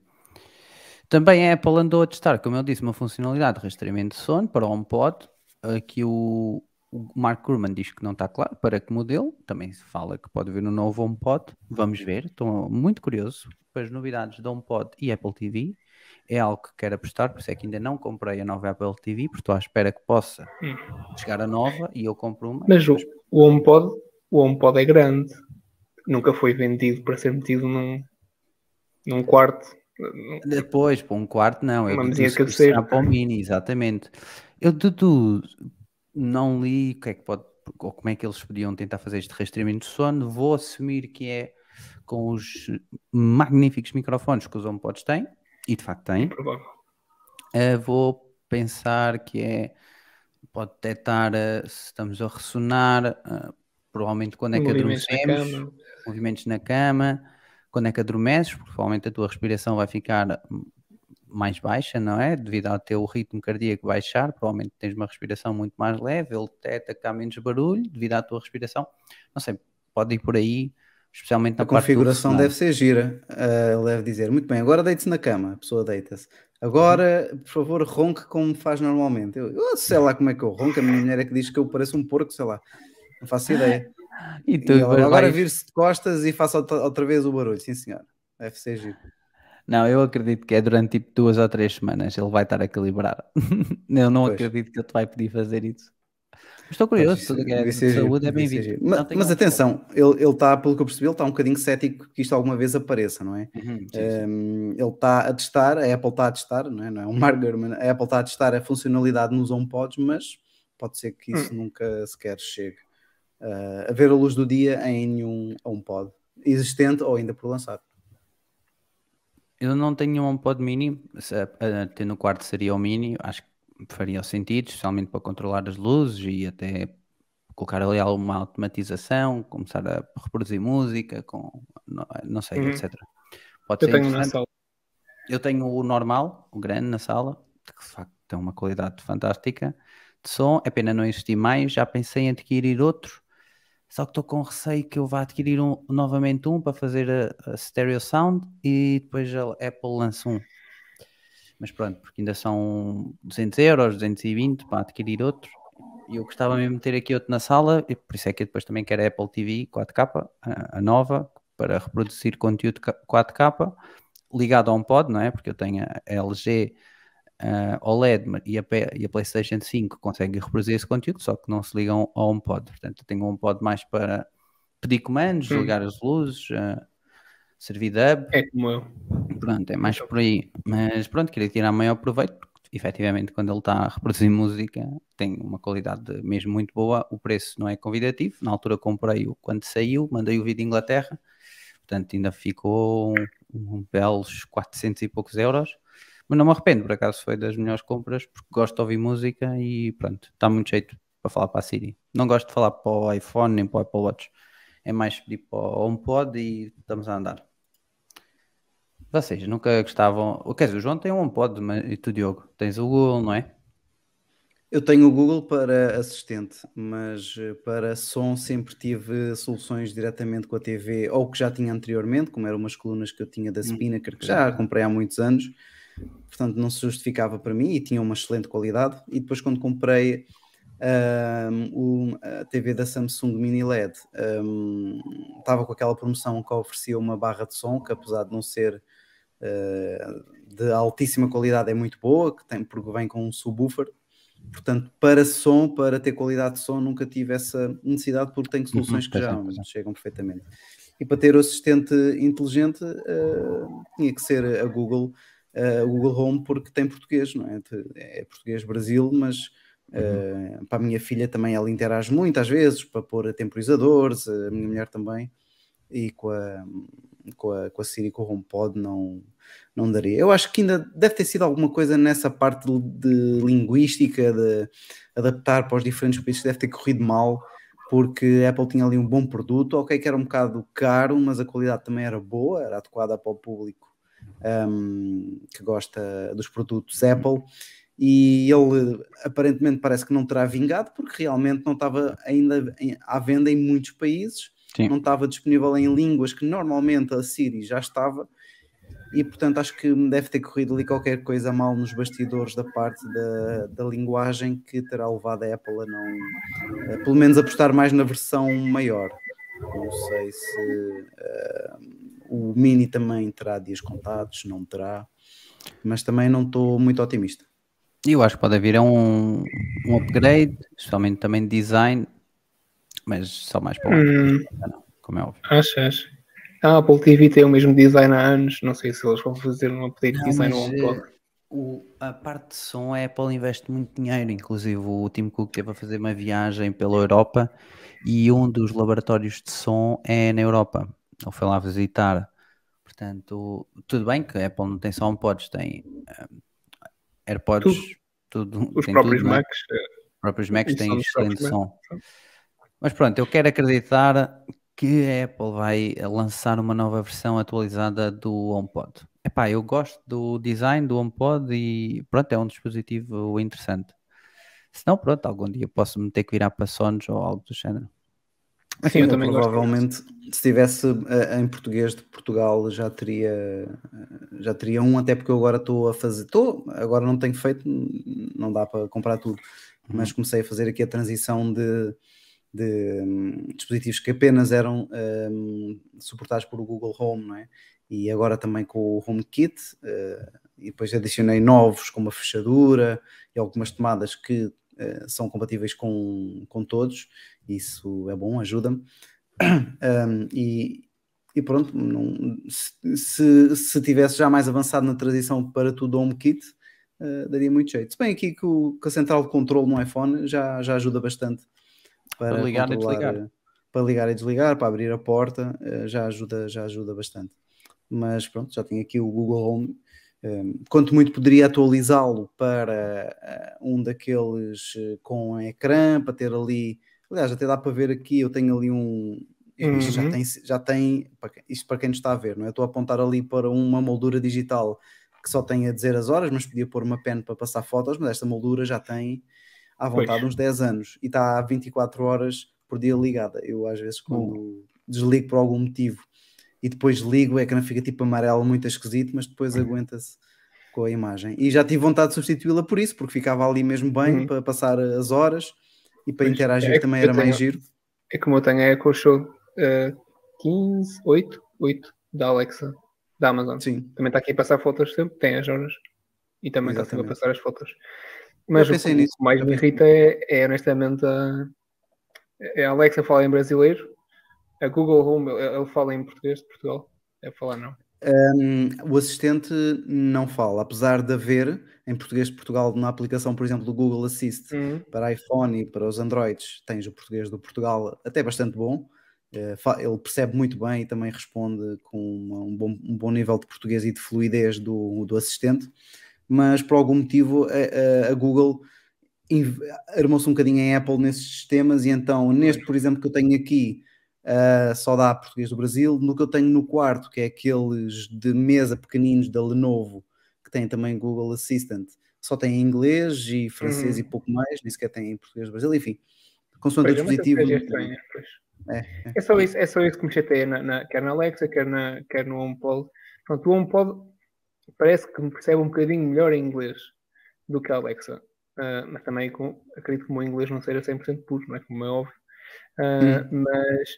Também a Apple andou a testar, como eu disse, uma funcionalidade de rastreamento de sono para o HomePod. Aqui o, o Mark Gurman diz que não está claro para que modelo. Também se fala que pode vir no novo HomePod. Vamos ver. Estou muito curioso as novidades do HomePod e Apple TV. É algo que quero apostar, por isso é que ainda não comprei a nova Apple TV, porque estou à espera que possa Hum. chegar a nova e eu compro uma. Mas o, o HomePod, o HomePod é grande. Nunca foi vendido para ser metido num, num quarto. Depois, para um quarto, não. Eu Uma mesinha cabeceira. para o mini, exatamente. Eu de tudo não li o que é que pode, ou como é que eles podiam tentar fazer este rastreamento de sono. Vou assumir que é com os magníficos microfones que os HomePods têm, e de facto têm. Uh, vou pensar que é pode detectar uh, se estamos a ressonar, uh, provavelmente quando é que Movimentos adormecemos, movimentos na cama, quando é que adormeces, porque provavelmente a tua respiração vai ficar mais baixa, não é? Devido ao teu ritmo cardíaco baixar, provavelmente tens uma respiração muito mais leve, ele detecta que há menos barulho devido à tua respiração. Não sei, pode ir por aí, especialmente na A configuração deve ser gira. Ah, ele deve dizer, muito bem, agora deite-se na cama. A pessoa deita-se. Agora, por favor, ronque como faz normalmente. Eu, eu sei lá como é que eu ronco, a minha mulher é que diz que eu pareço um porco, sei lá. Não faço ideia. E tu E agora vais- vir-se de costas e faço outra, outra vez o barulho, sim senhor. Deve ser giro. Não, eu acredito que é durante tipo duas ou três semanas ele vai estar a equilibrar. eu não Pois. acredito que ele te vai pedir fazer isso. Mas estou curioso, Pois, tudo que é de saúde é bem-vindo. Mas, um- atenção, ele está, pelo que eu percebi, ele está um bocadinho cético que isto alguma vez apareça, não é? Uhum, sim, sim. Um, ele está a testar, a Apple está a testar, não é, não é um Mark Gurman, a Apple está a testar a funcionalidade nos HomePods, mas pode ser que isso nunca sequer chegue uh, a ver a luz do dia em nenhum HomePod existente ou ainda por lançar. Eu não tenho um HomePod mini, a, a ter no quarto seria o mini, acho que faria sentido, especialmente para controlar as luzes e até colocar ali alguma automatização, começar a reproduzir música, com, não, não sei, Uhum. etc. Pode Eu ser tenho na sala. Eu tenho o normal, o grande na sala, que de facto tem uma qualidade fantástica de som. É pena não existir mais. Já pensei em adquirir outro, só que estou com receio que eu vá adquirir um, novamente um para fazer a, a stereo sound e depois a Apple lança um. Mas pronto, porque ainda são 200 euros, 220 para adquirir outro. E eu gostava mesmo de ter aqui outro na sala, e por isso é que eu depois também quero a Apple TV 4K, a, a nova, para reproduzir conteúdo 4K ligado a um pod, não é? Porque eu tenho a LG uh, OLED ma- e a, e a PlayStation 5 conseguem reproduzir esse conteúdo, só que não se ligam a um pod. Portanto, eu tenho um pod mais para pedir comandos, ligar as luzes, uh, servir dub, É como eu. pronto, é mais por aí. Mas pronto, queria tirar maior proveito, porque efetivamente quando ele está a reproduzir música tem uma qualidade mesmo muito boa, o preço não é convidativo, na altura comprei-o quando saiu, mandei o vídeo de Inglaterra, portanto ainda ficou um, um belos 400 e poucos euros, mas não me arrependo, por acaso foi das melhores compras, porque gosto de ouvir música e pronto, está muito jeito para falar para a Siri. Não gosto de falar para o iPhone nem para o Apple Watch, é mais pedir para o HomePod e estamos a andar. Vocês nunca gostavam. Quer dizer, o João tem um HomePod, mas e tu, Diogo? Tens o Google, não é? Eu tenho o Google para assistente, mas eh, para som sempre tive soluções diretamente com a TV, ou que já tinha anteriormente, como eram umas colunas que eu tinha da Spinnaker, que já comprei há muitos anos, portanto não se justificava para mim e tinha uma excelente qualidade. E depois, quando comprei o- a TV da Samsung Mini LED, ahm, estava com aquela promoção que oferecia uma barra de som, que apesar de não ser eh, de altíssima qualidade, é muito boa, que tem, porque vem com um subwoofer. Portanto, para som, para ter qualidade de som, nunca tive essa necessidade porque tenho soluções Uhum, que já é, chegam perfeitamente. E para ter o assistente inteligente, eh, tinha que ser a Google, eh, o Google Home, porque tem português, não é? É português Brasil, mas eh, para a minha filha também ela interage muito às vezes para pôr temporizadores, a minha mulher também, e com a, com a, com a Siri, com o HomePod, não, não daria. Eu acho que ainda deve ter sido alguma coisa nessa parte de, linguística, de adaptar para os diferentes países, deve ter corrido mal, porque a Apple tinha ali um bom produto, ok, que era um bocado caro, mas a qualidade também era boa, era adequada para o público um, que gosta dos produtos Apple. E ele aparentemente parece que não terá vingado, porque realmente não estava ainda em- à venda em muitos países, Sim. não estava disponível em línguas que normalmente a Siri já estava, e portanto acho que deve ter corrido ali qualquer coisa mal nos bastidores da parte da, da linguagem que terá levado a Apple a não, eh, pelo menos apostar mais na versão maior. Não sei se eh, o Mini também terá dias contados, não terá, mas também não estou muito otimista. E eu acho que pode haver um, um upgrade, especialmente também de design, mas só mais para o Hum, não, como é óbvio. acho, acho. A Apple TV tem o mesmo design há anos. Não sei se eles vão fazer um update de Não, design mas, ou um eh, o- a parte de som, a Apple investe muito dinheiro, inclusive o Tim Cook teve a fazer uma viagem pela Europa e um dos laboratórios de som é na Europa. Ele foi lá visitar. Portanto, tudo bem que a Apple não tem só HomePods, tem eh, AirPods, tudo, Os tem próprios tudo, é? Macs. eh, Os próprios Macs têm excelente som. Macs. Mas pronto, eu quero acreditar que a Apple vai lançar uma nova versão atualizada do HomePod. Epá, eu gosto do design do HomePod e pronto, é um dispositivo interessante. Se não, pronto, algum dia posso me ter que virar para Sons ou algo do género. Sim, eu Eu também gosto. provavelmente, se estivesse eh, em português de Portugal, já teria, eh, já teria um, até porque eu agora estou a fazer, estou, agora não tenho feito, não dá para comprar tudo, mas comecei a fazer aqui a transição de, de hum, dispositivos que apenas eram hum, suportados por o Google Home, não é? E agora também com o HomeKit, eh, e depois adicionei novos com uma fechadura e algumas tomadas que eh, são compatíveis com, com todos, isso é bom, ajuda-me. Um, e, e pronto, não- se, se, se tivesse já mais avançado na transição para tudo HomeKit, eh, daria muito jeito. Se bem aqui que, o- que a central de controle no iPhone já, já ajuda bastante para, Para ligar e desligar. eh, para ligar e desligar, para abrir a porta, eh, já ajuda, já ajuda bastante. Mas pronto, já tenho aqui o Google Home. Um, quanto muito poderia atualizá-lo para eh, um daqueles eh, com ecrã, para ter ali. Aliás, até dá para ver aqui, eu tenho ali um. Isto já Uhum. tem, já tem isto para quem nos está a ver, não é? Eu estou a apontar ali para uma moldura digital que só tem a dizer as horas, mas podia pôr uma pen para passar fotos, mas esta moldura já tem à vontade Pois. uns 10 anos e está há 24 horas por dia ligada. Eu às vezes quando desligo por algum motivo e depois ligo, o ecrã fica tipo amarelo, muito esquisito, mas depois aguenta-se com a imagem. E já tive vontade de substituí-la por isso, porque ficava ali mesmo bem Uhum. para passar as horas e para Pois, interagir é também era mais tenho- giro. É como eu tenho a Echo Show eh, 15, 8, 8 da Alexa, da Amazon. Sim, Também está aqui a passar fotos sempre, tem as horas e também está sempre a Exatamente. passar as fotos. Mas o que, nisso, mais me irrita é, é honestamente a, é a Alexa fala em brasileiro, a Google Home ele fala em português de Portugal. É falar não. Hum, o assistente não fala, apesar de haver em português de Portugal na aplicação, por exemplo, do Google Assist Uhum. para iPhone e para os Androids, tens o português do Portugal até bastante bom. Eh, Ele percebe muito bem e também responde com uma- um bom, um bom nível de português e de fluidez do, do assistente, mas por algum motivo a, a- a Google armou-se um bocadinho em Apple nesses sistemas e então neste, por exemplo, que eu tenho aqui uh, só dá português do Brasil, no que eu tenho no quarto, que é aqueles de mesa pequeninos da Lenovo, que tem também Google Assistant, só tem em inglês e francês Uhum. e pouco mais, nem sequer tem em português do Brasil, enfim, consoante o é uma dispositivo. estranha, pois. É, é. É só isso, é só isso que me chateia, na, na- quer na Alexa, quer, na, quer no HomePod. Pronto, o HomePod parece que me percebe um bocadinho melhor em inglês do que a Alexa. Ah, mas também com, acredito que o meu inglês não seja 100% puro, não é? Como é óbvio. Ah, Mas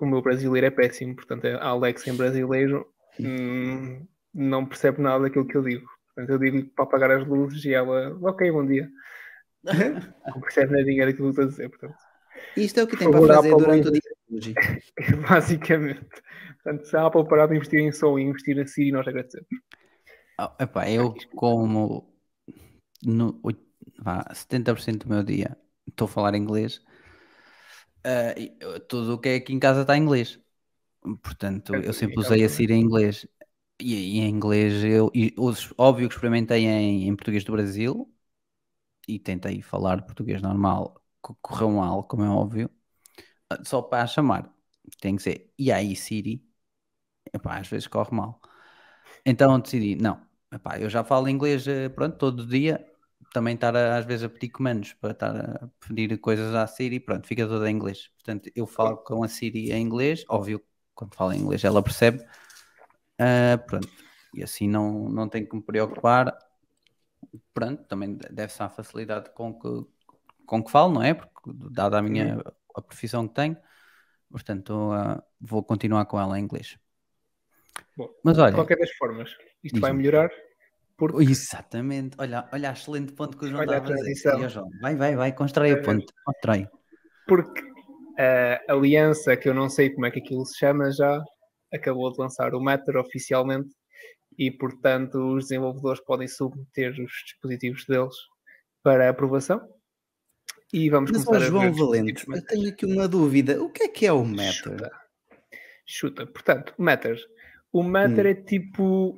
o meu brasileiro é péssimo, portanto a Alexa em brasileiro hum, não percebe nada daquilo que eu digo. Portanto, eu digo para apagar as luzes e ela, ok, bom dia. Não percebe nadinha daquilo que eu estou a dizer, portanto. Isto é o que tem para fazer Apple, durante o dia hoje. Basicamente. Portanto, se a Apple parar de investir em som e investir na Siri, nós agradecemos. Ah, epá, eu como no, oit- vá, 70% do meu dia estou a falar inglês, uh, tudo o que é aqui em casa está em inglês. Portanto, eu sempre usei a Siri em inglês. E, e em inglês eu e, óbvio que experimentei em, em português do Brasil e tentei falar português normal, co- correu mal, como é óbvio, Ah, só para chamar. Tem que ser, e aí Siri, epá, às vezes corre mal. Então decidi, não, epá, eu já falo inglês, eh, pronto, todo dia, também estar a- às vezes a pedir comandos para estar a pedir coisas à Siri, pronto, fica tudo em inglês. Portanto, eu falo com a Siri em inglês, óbvio, quando falo em inglês ela percebe, Ah, pronto, e assim não, não tenho que me preocupar. Pronto, também deve-se à facilidade com que, com que falo, não é? Porque dada a minha a profissão que tenho, portanto, ah, vou continuar com ela em inglês. Bom, Mas De olha, qualquer das formas, isto vai melhorar porque Exatamente. Olha, olha, a excelente ponto que o João Olha a está a fazer. João, Vai, vai, vai, constrói É o ponto. Constrói. porque a aliança, que eu não sei como é que aquilo se chama já, acabou de lançar o Matter oficialmente e, portanto, os desenvolvedores podem submeter os dispositivos deles para aprovação. E vamos Mas, começar a João ver os Valente, eu tenho aqui uma dúvida. O que é que é o Matter? Chuta. Chuta. Portanto, Matter. O Matter Hum. é tipo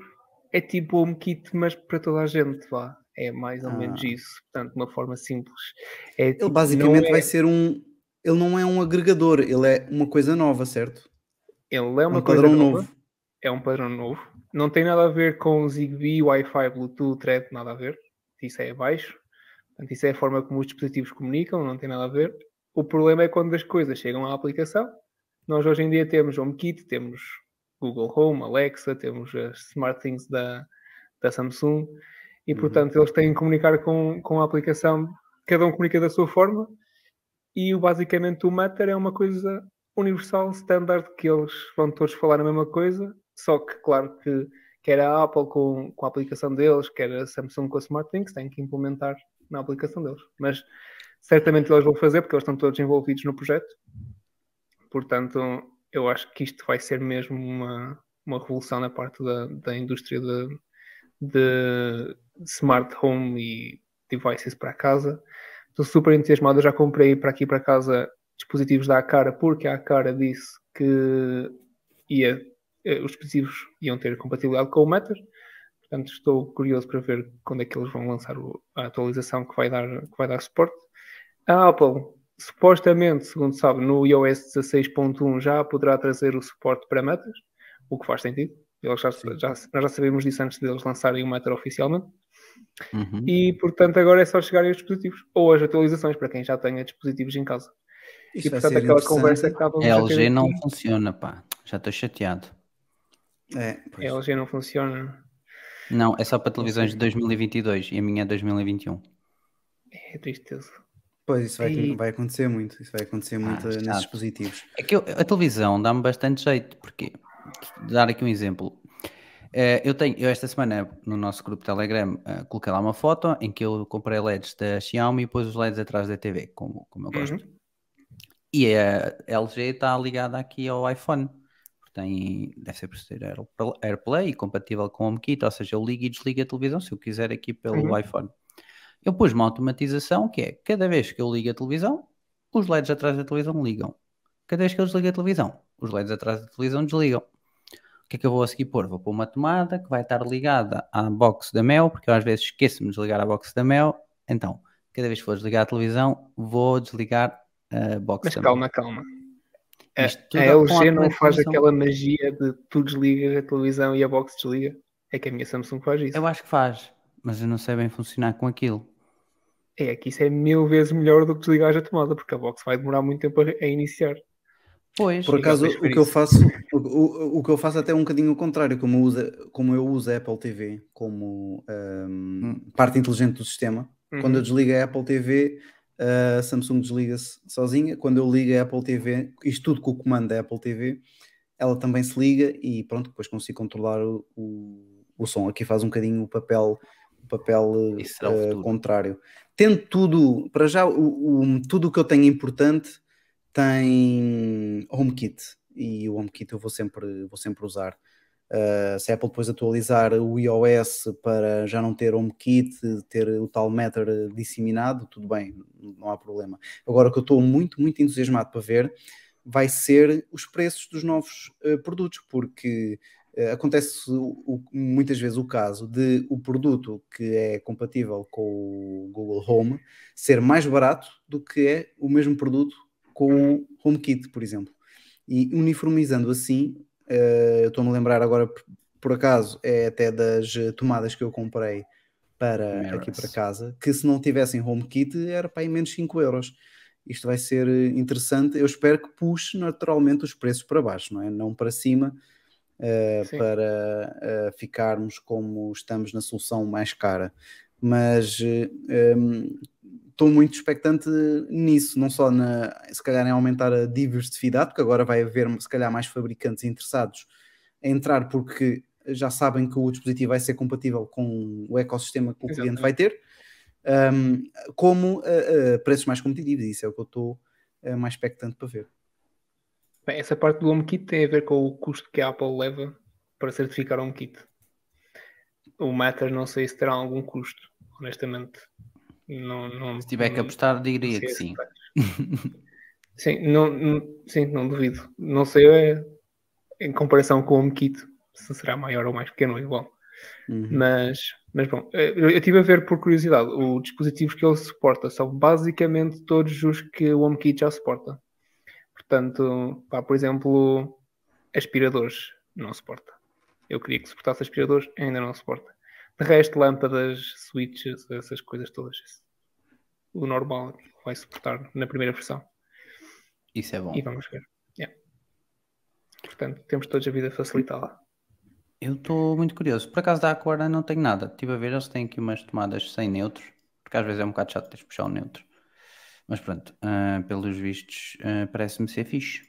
é tipo um kit, mas para toda a gente, vá. É mais ou menos Ah. isso. Portanto, de uma forma simples. É, Ele tipo, basicamente não é- vai ser um. Ele não é um agregador, ele é uma coisa nova, certo? Ele é É uma um coisa padrão nova. novo. É um padrão novo. Não tem nada a ver com Zigbee, Wi-Fi, Bluetooth, Thread, nada a ver. Isso é abaixo. Portanto, isso é a forma como os dispositivos comunicam, não tem nada a ver. O problema é quando as coisas chegam à aplicação. Nós hoje em dia temos HomeKit, temos Google Home, Alexa, temos as SmartThings da, da Samsung e, Uhum. portanto, eles têm que comunicar com, com a aplicação, cada um comunica da sua forma e basicamente o Matter é uma coisa universal, standard, que eles vão todos falar a mesma coisa, só que, claro, que quer a Apple com, com a aplicação deles, quer a Samsung com a SmartThings, têm que implementar na aplicação deles. Mas certamente eles vão fazer, porque eles estão todos envolvidos no projeto. Portanto, eu acho que isto vai ser mesmo uma, uma revolução na parte da, da indústria de, de smart home e devices para casa. Estou super entusiasmado, eu já comprei para aqui para casa dispositivos da Acara, porque a Acara disse que ia, eh, os dispositivos iam ter compatibilidade com o Matter. Portanto, estou curioso para ver quando é que eles vão lançar a atualização que vai dar, que vai dar suporte. A Apple, supostamente, segundo sabe, no iOS 16.1 já poderá trazer o suporte para Matters, o que faz sentido. Eles já, já, nós já sabemos disso antes deles lançarem o Matter oficialmente. Uhum. E, portanto, agora é só chegarem os dispositivos ou as atualizações para quem já tenha dispositivos em casa. Isto e, portanto, aquela conversa que estávamos A a LG não aqui, funciona, pá. Já estou chateado. É, pois. a LG não funciona. Não, é só para televisões de 2022 e a minha é 2021. É tristeza. Pois, isso vai, E- vai acontecer muito. Isso vai acontecer muito chato. nesses dispositivos. É que eu- a televisão dá-me bastante jeito, porque dar aqui um exemplo. Eh, eu tenho, eu esta semana no nosso grupo Telegram eh, coloquei lá uma foto em que eu comprei LEDs da Xiaomi e pus os LEDs atrás da TV, como, como eu gosto. Uhum. E a LG está ligada aqui ao iPhone. Tem, deve ser por ser Air- AirPlay e compatível com o HomeKit, ou seja, eu ligo e desligo a televisão se eu quiser aqui pelo Uhum. iPhone. Eu pus uma automatização que é, cada vez que eu ligo a televisão, os LEDs atrás da televisão ligam. Cada vez que eu desligo a televisão, os LEDs atrás da televisão desligam. O que é que eu vou a seguir pôr? Vou pôr uma tomada que vai estar ligada à box da Mel, porque eu às vezes esqueço-me de desligar a box da Mel. Então, cada vez que for desligar a televisão, vou desligar a box Mas da calma, calma. A, Isto tudo a é com LG não faz aquela magia de tu desligas a televisão e a box desliga. É que a minha Samsung faz isso. Eu acho que faz, mas eu não sei bem funcionar com aquilo. É que isso é mil vezes melhor do que desligar a tomada, porque a box vai demorar muito tempo a, a iniciar. Pois, Por acaso, o que eu faço, o, o, o que eu faço até é um bocadinho o contrário, como eu uso, como eu uso a Apple TV como hum, parte inteligente do sistema. Quando eu Uhum. desligo a Apple TV, a Samsung desliga-se sozinha. Quando eu ligo a Apple TV, isto tudo com o comando da Apple TV, ela também se liga e pronto, depois consigo controlar o, o, o som. Aqui faz um bocadinho o papel, o papel futuro. contrário. Tendo tudo, para já, o, o- tudo o que eu tenho importante tem HomeKit e o HomeKit eu vou sempre, vou sempre usar. Uh, se a Apple depois atualizar o iOS para já não ter HomeKit, ter o tal Matter disseminado, tudo bem, não há problema. Agora o que eu estou muito, muito entusiasmado para ver vai ser os preços dos novos uh, produtos, porque acontece o- muitas vezes o caso de o produto que é compatível com o Google Home ser mais barato do que é o mesmo produto com o HomeKit, por exemplo. E uniformizando assim, eh, eu estou-me a lembrar agora, por, acaso, é até das eh, tomadas que eu comprei para aqui para casa, que se não tivessem HomeKit era para aí menos 5 euros. Isto vai ser eh, interessante. Eu espero que puxe naturalmente os preços para baixo, não é? Não para cima, Sim. para eh, ficarmos como estamos na solução mais cara. Mas eh, em, estou muito expectante nisso, não só na, se calhar em aumentar a diversidade, porque agora vai haver se calhar mais fabricantes interessados em entrar porque já sabem que o dispositivo vai ser compatível com o ecossistema que o cliente vai ter, um, como a, a preços mais competitivos, isso é o que eu estou mais expectante para ver. Bem, essa parte do HomeKit tem a ver com o custo que a Apple leva para certificar o HomeKit. O Matter não sei se terá algum custo, honestamente. Não, não, se tiver que não- apostar, diria que sim. Sim, não, não- sim, não duvido. Não sei é, em comparação com o HomeKit se será maior ou mais pequeno ou igual. Uhum. Mas, mas bom, eh, eu eu estive a ver por curiosidade os dispositivos que ele suporta são basicamente todos os que o HomeKit já suporta. Portanto, pá, por exemplo, aspiradores não suporta. Eu queria que suportasse aspiradores, ainda não suporta. De resto, lâmpadas, switches, essas coisas todas. O normal vai suportar na primeira versão. Isso é bom. e vamos ver. Yeah. Portanto, temos todos a vida facilitada. Eu estou muito curioso. Por acaso da Aquara não tenho nada. Estive a ver, eles têm aqui umas tomadas sem neutros, porque às vezes é um bocado chato teres puxar o neutro. Mas pronto, ah, pelos vistos, ah, parece-me ser fixe.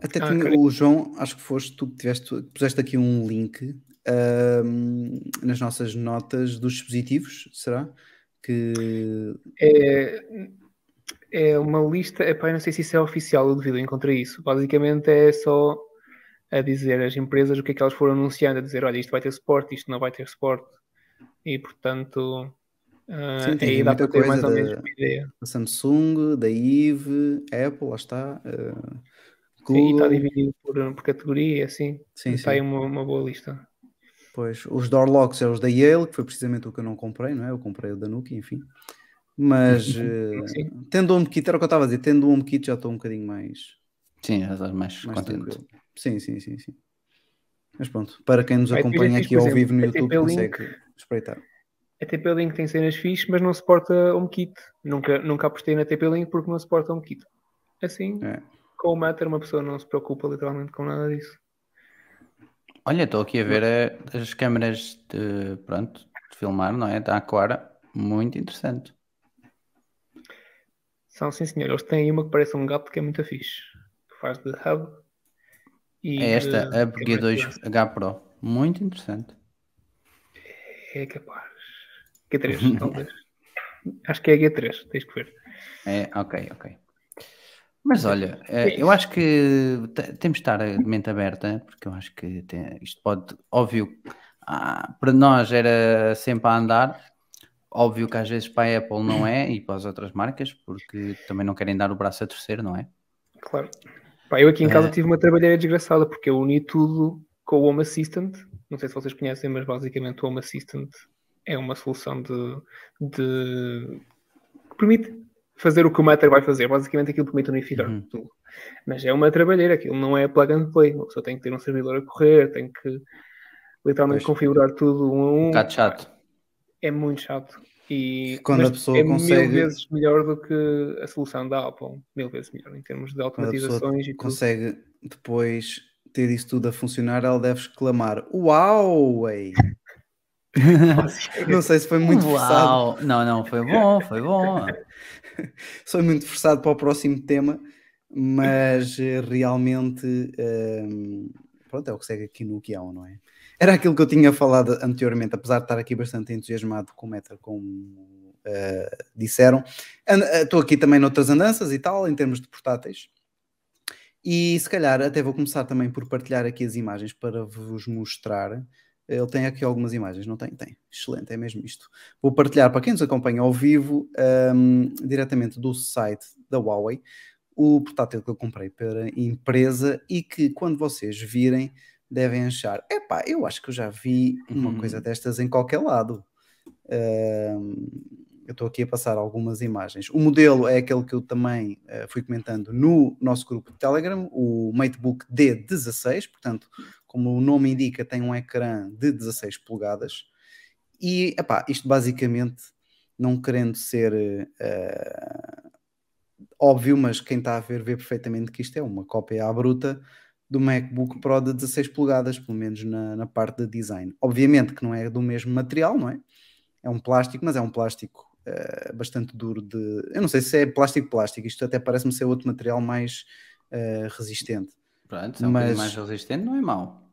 Até Ah, o João, acho que foste tu que tiveste, puseste aqui um link ahm, nas nossas notas dos dispositivos, será? Que É, é uma lista, epá, não sei se isso é oficial, eu duvido, eu encontrei isso. Basicamente é só a dizer às empresas o que é que elas foram anunciando, a dizer, olha, isto vai ter suporte, isto não vai ter suporte. E portanto, ah, Sim, tem aí dá muita para ter mais coisa ou da- menos uma ideia. da Samsung, da Eve, Apple, lá está. ah, Sim, está dividido por, por categoria, assim. sim, está aí sim. uma, uma boa lista. Pois, os door locks é os da Yale, que foi precisamente o que eu não comprei, não é? Eu comprei o da Nuki, enfim. Mas Sim. tendo o HomeKit, era o que eu estava a dizer, tendo o HomeKit já estou um bocadinho mais, Sim, já estás mais, mais contente. tranquilo. Sim, sim, sim, sim. Mas pronto, para quem nos Vai, acompanha aqui ao exemplo, vivo no YouTube, consegue espreitar. A TP-Link tem cenas fixes, mas não suporta HomeKit. Nunca, nunca apostei na TP-Link porque não suporta HomeKit. Assim, É. com o Matter, uma pessoa não se preocupa literalmente com nada disso. Olha, estou aqui a ver eh, as câmeras de, pronto, de filmar, não é? Da Aquara, muito interessante. São, sim senhor, eles têm uma que parece um gato que é muito fixe. Que faz de hub. É esta, de a câmera de segurança. G2H Pro, muito interessante. É capaz. G3, talvez. Acho que é G3, tens que ver. É, ok, ok. Mas olha, eh, É eu acho que te- temos de estar de mente aberta, porque eu acho que tem- isto pode, óbvio, ah, para nós era sempre a andar, óbvio que às vezes para a Apple não é e para as outras marcas, porque também não querem dar o braço a torcer, não é? Claro. Pá, eu aqui em casa É. tive uma trabalheira desgraçada porque eu uni tudo com o Home Assistant. Não sei se vocês conhecem, mas basicamente o Home Assistant é uma solução de, de... que permite fazer o que o Matter vai fazer. Basicamente aquilo permite unificar Uhum. tudo. Mas é uma trabalheira, aquilo não é plug and play. Uma pessoa tem que ter um servidor a correr, tem que literalmente Pois. configurar tudo um a um. Bocado chato. É muito chato. E Quando a pessoa é consegue- mil vezes melhor do que a solução da Apple. Mil vezes melhor em termos de automatizações e tudo. consegue depois ter isso tudo a funcionar, ela deve exclamar: Uau! ei!" Não sei se foi muito forçado. Uau! Não, não, foi bom, foi bom. Sou muito forçado para o próximo tema, mas eh, realmente ehm, pronto, é o que segue aqui no guião, não é? Era aquilo que eu tinha falado anteriormente, apesar de estar aqui bastante entusiasmado com o Meta, como eh, disseram. Eh, Estou aqui também noutras andanças e tal, em termos de portáteis. E se calhar até vou começar também por partilhar aqui as imagens para vos mostrar. Ele tem aqui algumas imagens, não tem? Tem. Excelente, é mesmo isto. Vou partilhar para quem nos acompanha ao vivo, um, diretamente do site da Huawei, o portátil que eu comprei para empresa e que quando vocês virem devem achar, epá, eu acho que eu já vi uma Uhum. coisa destas em qualquer lado. Um, eu estou aqui a passar algumas imagens. O modelo é aquele que eu também eh, fui comentando no nosso grupo de Telegram, o MateBook D16, portanto, como o nome indica, tem um ecrã de 16 polegadas. E, epá, isto basicamente, não querendo ser eh, óbvio, mas quem está a ver vê perfeitamente que isto é uma cópia à bruta do MacBook Pro de 16 polegadas, pelo menos na, na parte de design. Obviamente que não é do mesmo material, não é? É um plástico, mas é um plástico eh, bastante duro de... Eu não sei se é plástico-plástico, isto até parece-me ser outro material mais eh, resistente. Pronto, é um Mas- mais resistente, não é mau.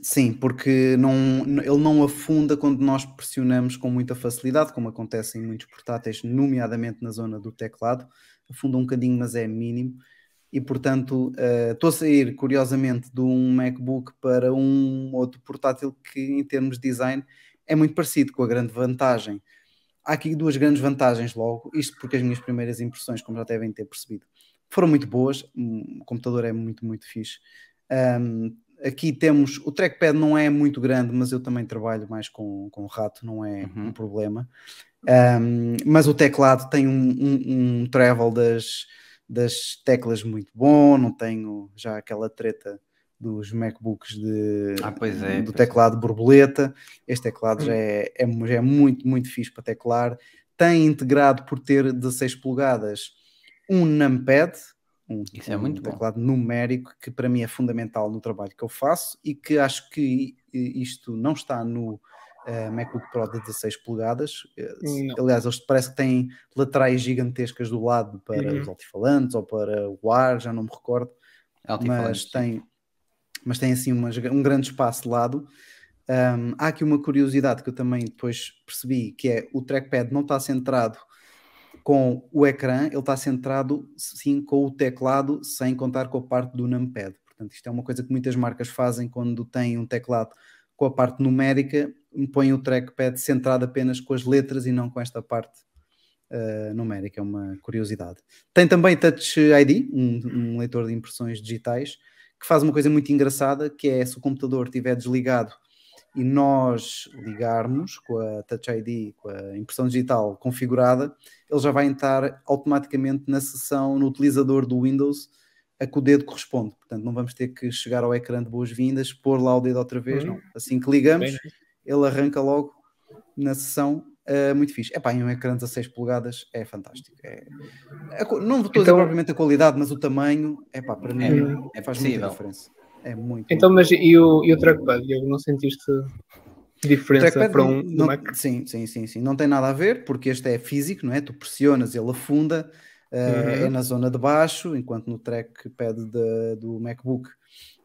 Sim, porque não, ele não afunda quando nós pressionamos com muita facilidade, como acontece em muitos portáteis, nomeadamente na zona do teclado. Afunda um bocadinho, mas é mínimo. E portanto, eh, estou a sair curiosamente de um MacBook para um outro portátil que, em termos de design, é muito parecido, com a grande vantagem. Há aqui duas grandes vantagens logo, isto porque as minhas primeiras impressões, como já devem ter percebido, foram muito boas. O computador é muito, muito fixe. Um, aqui temos o trackpad não é muito grande, mas eu também trabalho mais com, com rato, não é Uhum. um problema. Um, mas o teclado tem um, um, um travel das, das teclas muito bom, não tenho já aquela treta dos MacBooks de, Ah, pois é, do pois teclado borboleta. Este teclado já é, é, já é muito, muito fixe para teclar. Tem integrado por ter 16 polegadas um numpad, um, Isso é um muito bom. teclado numérico que para mim é fundamental no trabalho que eu faço e que acho que isto não está no eh, MacBook Pro de 16 polegadas. Eh, Não. Aliás, eles parece que têm laterais gigantescas do lado para Uhum. os altifalantes ou para o ar, já não me recordo mas tem, mas tem assim umas- um grande espaço de lado. Um, há aqui uma curiosidade que eu também depois percebi, que é o trackpad não está centrado com o ecrã, ele está centrado sim com o teclado, sem contar com a parte do numpad. Portanto, isto é uma coisa que muitas marcas fazem quando têm um teclado com a parte numérica, põem o trackpad centrado apenas com as letras e não com esta parte uh, numérica, é uma curiosidade. Tem também Touch ID, um, um leitor de impressões digitais, que faz uma coisa muito engraçada, que é se o computador estiver desligado e nós ligarmos com a Touch ID, com a impressão digital configurada, ele já vai entrar automaticamente na seção, no utilizador do Windows, a que o dedo corresponde. Portanto, não vamos ter que chegar ao ecrã de boas-vindas, pôr lá o dedo outra vez, Hum. não. Assim que ligamos, Bem, ele arranca logo na sessão. Uh, muito fixe. Epá, em um ecrã de 16 polegadas é fantástico. É- a não estou a dizer Então- propriamente a qualidade, mas o tamanho, epá, para mim É, é faz muita possível. diferença. É muito. Então, mas e o, e o trackpad, Diogo? Não sentiste diferença Trackpad para não- um não- Mac? Sim, sim, sim, sim. Não tem nada a ver, porque este é físico, não é? Tu pressionas, ele afunda, uh, Uhum. é na zona de baixo, enquanto no trackpad de- do MacBook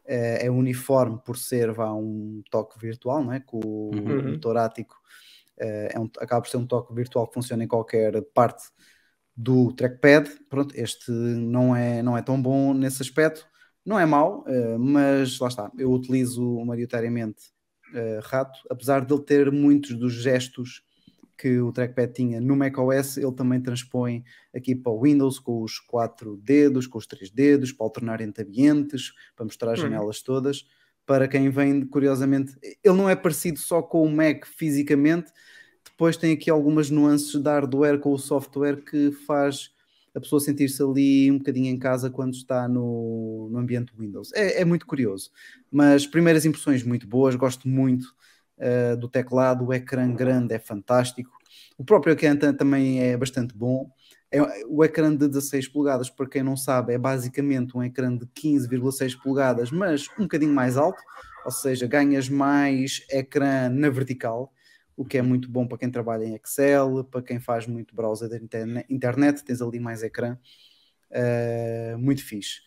eh, é uniforme por ser vá, um toque virtual, não é? Com o Uhum. motor ático é um- acaba por ser um toque virtual que funciona em qualquer parte do trackpad. Pronto, este não é, não é tão bom nesse aspecto. Não é mau, eh, mas lá está. Eu utilizo maioritariamente eh, rato, apesar de ele ter muitos dos gestos que o trackpad tinha no macOS, ele também transpõe aqui para o Windows com os quatro dedos, com os três dedos, para alternar entre ambientes, para mostrar as Uhum. janelas todas. Para quem vem, curiosamente, ele não é parecido só com o Mac fisicamente, depois tem aqui algumas nuances de hardware com o software que faz a pessoa sentir-se ali um bocadinho em casa quando está no, no ambiente Windows. É, é muito curioso. Mas primeiras impressões muito boas, gosto muito uh, do teclado, o ecrã grande é fantástico. O próprio ecrã ta- também é bastante bom. É, o ecrã de 16 polegadas, para quem não sabe, é basicamente um ecrã de 15,6 polegadas, mas um bocadinho mais alto, ou seja, ganhas mais ecrã na vertical, o que é muito bom para quem trabalha em Excel, para quem faz muito browser interne- internet, tens ali mais ecrã, Uh, muito fixe.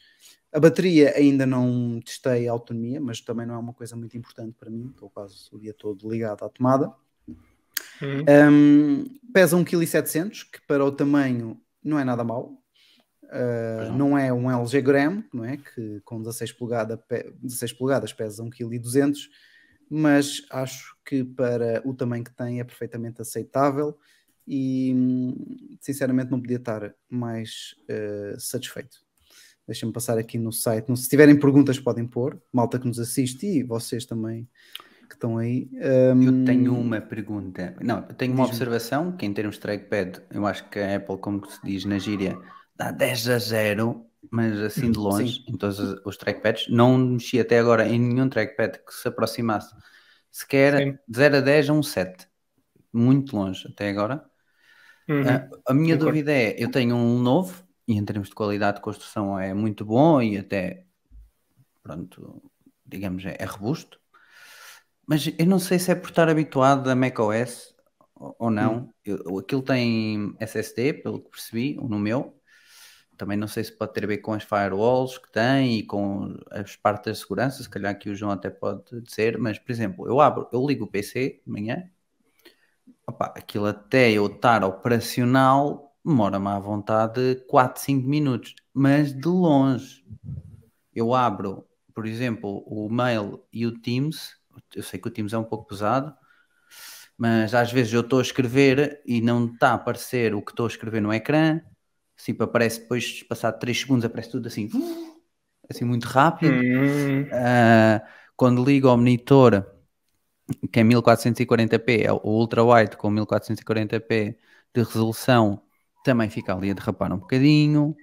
A bateria ainda não testei a autonomia, mas também não é uma coisa muito importante para mim, estou quase o dia todo ligado à tomada. Uhum. Um, pesa 1,7 kg, que para o tamanho não é nada mau. Uh, não. não. é um LG Gram, não é? Que com 16, polegada, pe- 16 polegadas pesa 1,2 kg, mas acho que para o tamanho que tem é perfeitamente aceitável e hum, sinceramente não podia estar mais uh, satisfeito. Deixa-me passar aqui no site. Se tiverem perguntas, podem pôr. Malta que nos assiste e vocês também que estão aí. Eu Um, tenho uma pergunta. Não, eu tenho uma observação que em termos de trackpad, eu acho que a Apple, como se diz na gíria, dá 10 a 0, mas assim de longe, em todos os- trackpads. Não mexi até agora em nenhum trackpad que se aproximasse sequer Sim. de 0 a 10 a um 7. Muito longe até agora. Uhum. Ah, a minha Concordo. dúvida é, eu tenho um novo e em termos de qualidade de construção é muito bom e até, pronto, digamos, é, é robusto. Mas eu não sei se é por estar habituado a macOS ou não. Eu, aquilo tem SSD, pelo que percebi, no meu. Também não sei se pode ter a ver com as firewalls que tem e com as partes da segurança, se calhar que o João até pode dizer, mas por exemplo, eu abro, eu ligo o PC de manhã, Opa, aquilo até eu estar operacional demora-me à vontade 4, 5 minutos, mas de longe. Eu abro, por exemplo, o mail e o Teams, eu sei que o Teams é um pouco pesado, mas às vezes eu estou a escrever e não está a aparecer o que estou a escrever no ecrã, tipo aparece depois, passado 3 segundos, aparece tudo assim, assim muito rápido. Ah, quando ligo ao monitor, que é 1440p, é o ultra wide com 1440p de resolução, também fica ali a derrapar um bocadinho.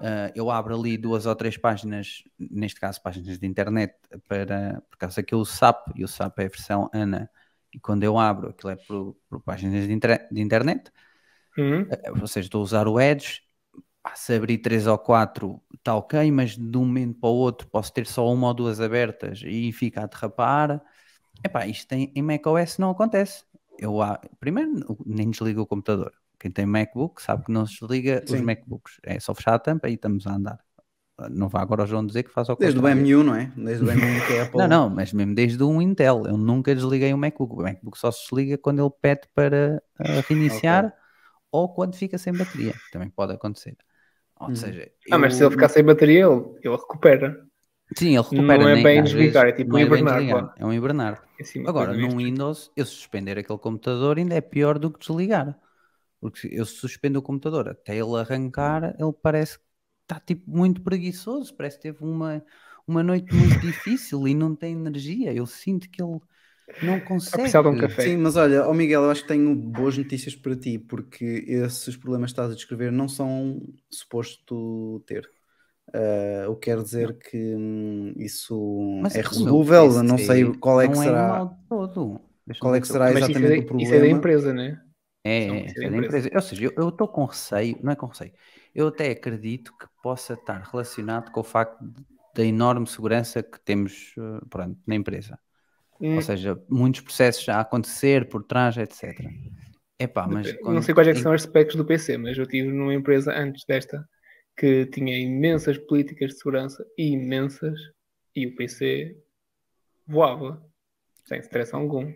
Ah, eu abro ali duas ou três páginas, neste caso páginas de internet, para, por causa que uso SAP, e o SAP é a versão ANA, e quando eu abro, aquilo é por, por páginas de, inter- de internet, Uhum. ou seja, estou a usar o Edge, pá, se abrir 3 ou 4 está ok, mas de um momento para o outro posso ter só uma ou duas abertas e fica a derrapar. Epá, isto em, em macOS não acontece. Eu, ah, primeiro, nem desliga o computador. Quem tem MacBook sabe que não se desliga os Sim. MacBooks. É só fechar a tampa e estamos a andar. Não vá agora ao João dizer que faz ao Desde o contrário. M1, não é? Desde o M1 que é a Apple. Não, não, mas mesmo desde um Intel, eu nunca desliguei o MacBook. O MacBook só se desliga quando ele pede para ah, reiniciar ou quando fica sem bateria. Também pode acontecer. Ou Uhum. seja, Ah, mas eu- se ele ficar sem bateria, ele, ele recupera. Sim, ele recupera. Não é nem- bem desligar, vezes é tipo não bem hibernar. É um hibernar. Agora, disto. Windows, eu suspender aquele computador ainda é pior do que desligar. Porque eu suspendo o computador até ele arrancar, ele parece que está tipo muito preguiçoso, parece que teve uma, uma noite muito difícil e não tem energia. Eu sinto que ele não consegue. precisar de um café. Sim, mas olha, ó Miguel, eu acho que tenho boas notícias para ti, porque esses problemas que estás a descrever não são suposto ter. Ah, o que quer dizer que hum, isso Mas é resolúvel, eu não sei qual é que não será. mal todo. Qual é que se eu- será Mas isso é, exatamente da, o problema. isso é da empresa, né? É, é, é é da empresa. empresa. Ou seja, eu estou com receio, não é com receio, eu até acredito que possa estar relacionado com o facto da enorme segurança que temos eh, pronto, na empresa. Hum, Ou seja, muitos processos a acontecer por trás, etc. Epá, mas quando não sei quais é são as specs do PC, mas eu tive numa empresa antes desta que tinha imensas políticas de segurança imensas, e o PC voava, sem stress algum.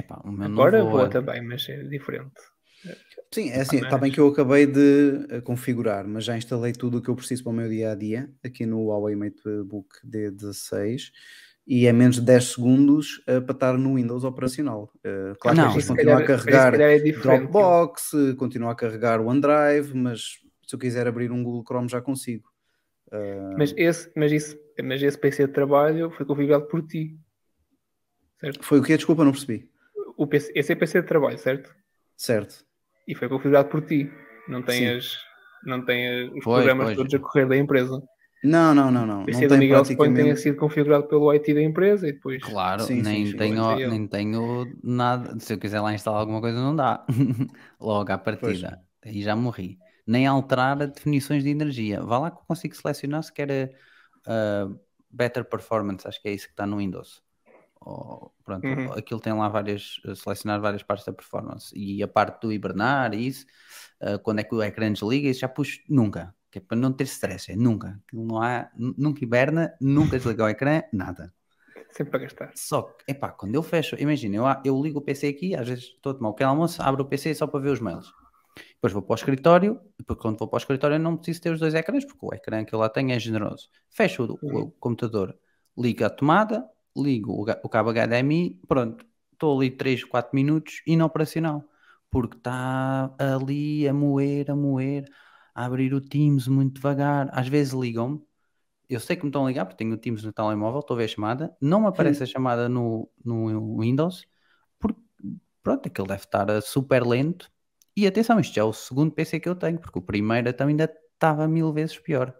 Epá, o meu não Agora voa. voa também, mas é diferente. Sim, é assim, está bem que eu acabei de eh, configurar, mas já instalei tudo o que eu preciso para o meu dia a dia aqui no Huawei MateBook D16 e é menos de 10 segundos eh, para estar no Windows operacional. Eh, claro Não, que continua a carregar é. Dropbox, continua a carregar OneDrive, mas se eu quiser abrir um Google Chrome já consigo. Eh, Mas esse, mas, isso, mas esse PC de trabalho foi configurado por ti. Certo? Foi o que? Desculpa, não percebi. O PC, esse é PC de trabalho, certo? Certo. E foi configurado por ti. Não as, não tem as- os programas todos a correr da empresa. Não, não, não, não. O PC não do tem Miguel suponho que tenha praticamente... sido configurado pelo IT da empresa e depois. Claro, Sim, nem, sim. tenho, nem tenho nada. Se eu quiser lá instalar alguma coisa, não dá. Logo à partida. Aí já morri. Nem alterar definições de energia. Vá lá que eu consigo selecionar se quer uh, Better Performance, acho que é isso que está no Windows. Ou, pronto, Uhum. aquilo tem lá várias, selecionar várias partes da performance. E a parte do hibernar e isso, uh, quando é que o ecrã desliga, isso já puxo nunca. Que é para não ter stress, é nunca. Aquilo não há, nu- nunca hiberna, nunca desliga o ecrã, nada. Sempre para gastar. Só que, epá, quando eu fecho, imagina, eu, eu ligo o PC aqui, às vezes estou a tomar o pequeno almoço, abro o PC só para ver os mails. Depois vou para o escritório, depois quando vou para o escritório eu não preciso ter os dois ecrãs, porque o ecrã que eu lá tenho é generoso. Fecho o, o Uhum. computador, ligo a tomada, ligo o, o cabo HDMI, pronto, estou ali 3, 4 minutos inoperacional, porque está ali a moer, a moer, a abrir o Teams muito devagar. Às vezes ligam-me, eu sei que me estão a ligar, porque tenho o Teams no telemóvel, estou a ver a chamada, não me aparece a chamada no, no Windows, porque pronto, aquilo deve estar uh, super lento. E atenção, isto já é o segundo PC que eu tenho, porque o primeiro então ainda estava mil vezes pior.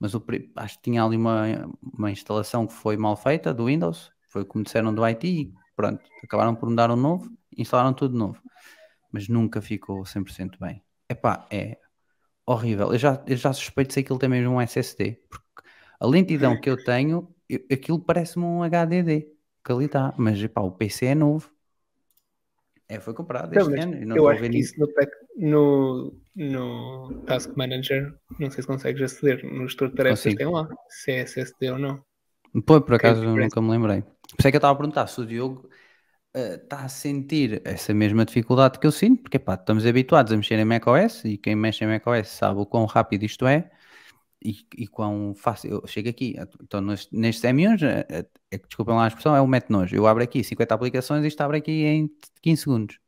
Mas o, acho que tinha ali uma, uma instalação que foi mal feita do Windows, foi como disseram do IT, e pronto, acabaram por mudar um novo, instalaram tudo de novo. Mas nunca ficou 100% bem. Epá, é horrível. Eu já, eu já suspeito se aquilo tem mesmo um SSD, porque a lentidão que eu tenho, eu- aquilo parece-me um HDD, que ali está, mas epá, o PC é novo. É, foi comprado Então, este ano. não eu acho que isso no, no, no Task Manager, não sei se consegues aceder. No gestor de tarefas Consigo. tem lá, se é SSD ou não. Pô, por acaso eu parece- nunca me lembrei. Por isso é que eu estava a perguntar se o Diogo eh, está a sentir essa mesma dificuldade que eu sinto, porque pá, estamos habituados a mexer em macOS e quem mexe em macOS sabe o quão rápido isto é e, e quão fácil. Eu chego aqui, então neste- nestes M1, eh, eh, é, que, desculpem lá a expressão, é o mete nojo. Eu abro aqui 50 aplicações e isto abre aqui em 15 segundos.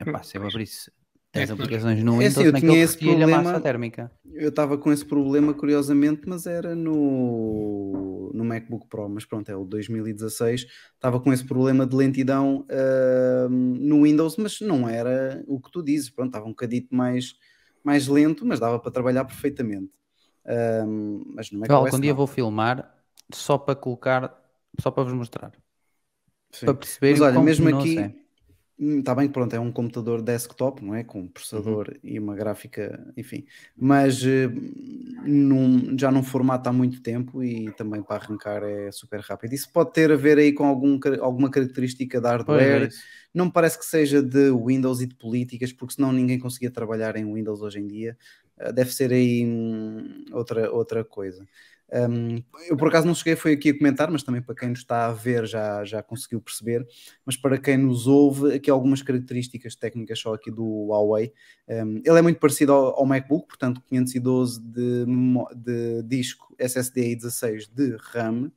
Epá, se eu Pois. abrisse 10 Mete nojo. aplicações no É Windows, assim, eu tinha esse repetia-lhe a massa problema- térmica. Eu estava com esse problema, curiosamente, mas era no, no MacBook Pro. Mas pronto, é o 2016. Estava com esse problema de lentidão ahm, no Windows, mas não era o que tu dizes. Pronto, estava um bocadito mais, mais lento, mas dava para trabalhar perfeitamente. Mas no Eu macOS algum dia vou filmar só para colocar, só para vos mostrar. Sim. Para perceber Mas olha, mesmo aqui, é. Está bem que pronto, é um computador desktop, não é? Com um Uhum. processador e uma gráfica, enfim. Mas eh, num- já não formato há muito tempo e também para arrancar é super rápido. Isso pode ter a ver aí com algum, alguma característica da é hardware. isso. Não me parece que seja de Windows e de políticas, porque senão ninguém conseguia trabalhar em Windows hoje em dia. Uh, Deve ser aí hum, outra, outra coisa. Um, eu por acaso não cheguei foi aqui a comentar, mas também para quem nos está a ver já, já conseguiu perceber. Mas para quem nos ouve, aqui algumas características técnicas só aqui do Huawei. Um, ele é muito parecido ao, ao MacBook, portanto 512 de, de disco SSD e 16 de RAM.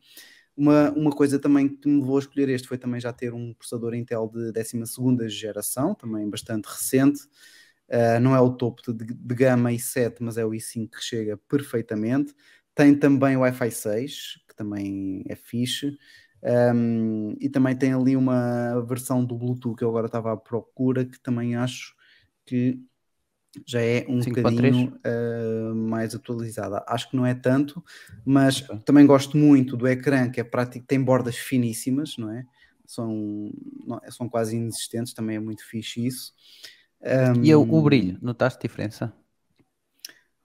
Uma, uma coisa também que me levou a escolher este foi também já ter um processador Intel de 12 geração, também bastante recente. Uh, não é o topo de, de gama i7, mas é o i5 que chega perfeitamente. Tem também o Wi-Fi 6, que também é fixe. Um, e também tem ali uma versão do Bluetooth que eu agora estava à procura, que também acho que já é um 5.3? bocadinho uh, mais atualizada. Acho que não é tanto, mas Ok. também gosto muito do ecrã, que é prático, tem bordas finíssimas, não é? São, não- são quase inexistentes, também é muito fixe isso. E o, o Um, brilho, notaste diferença?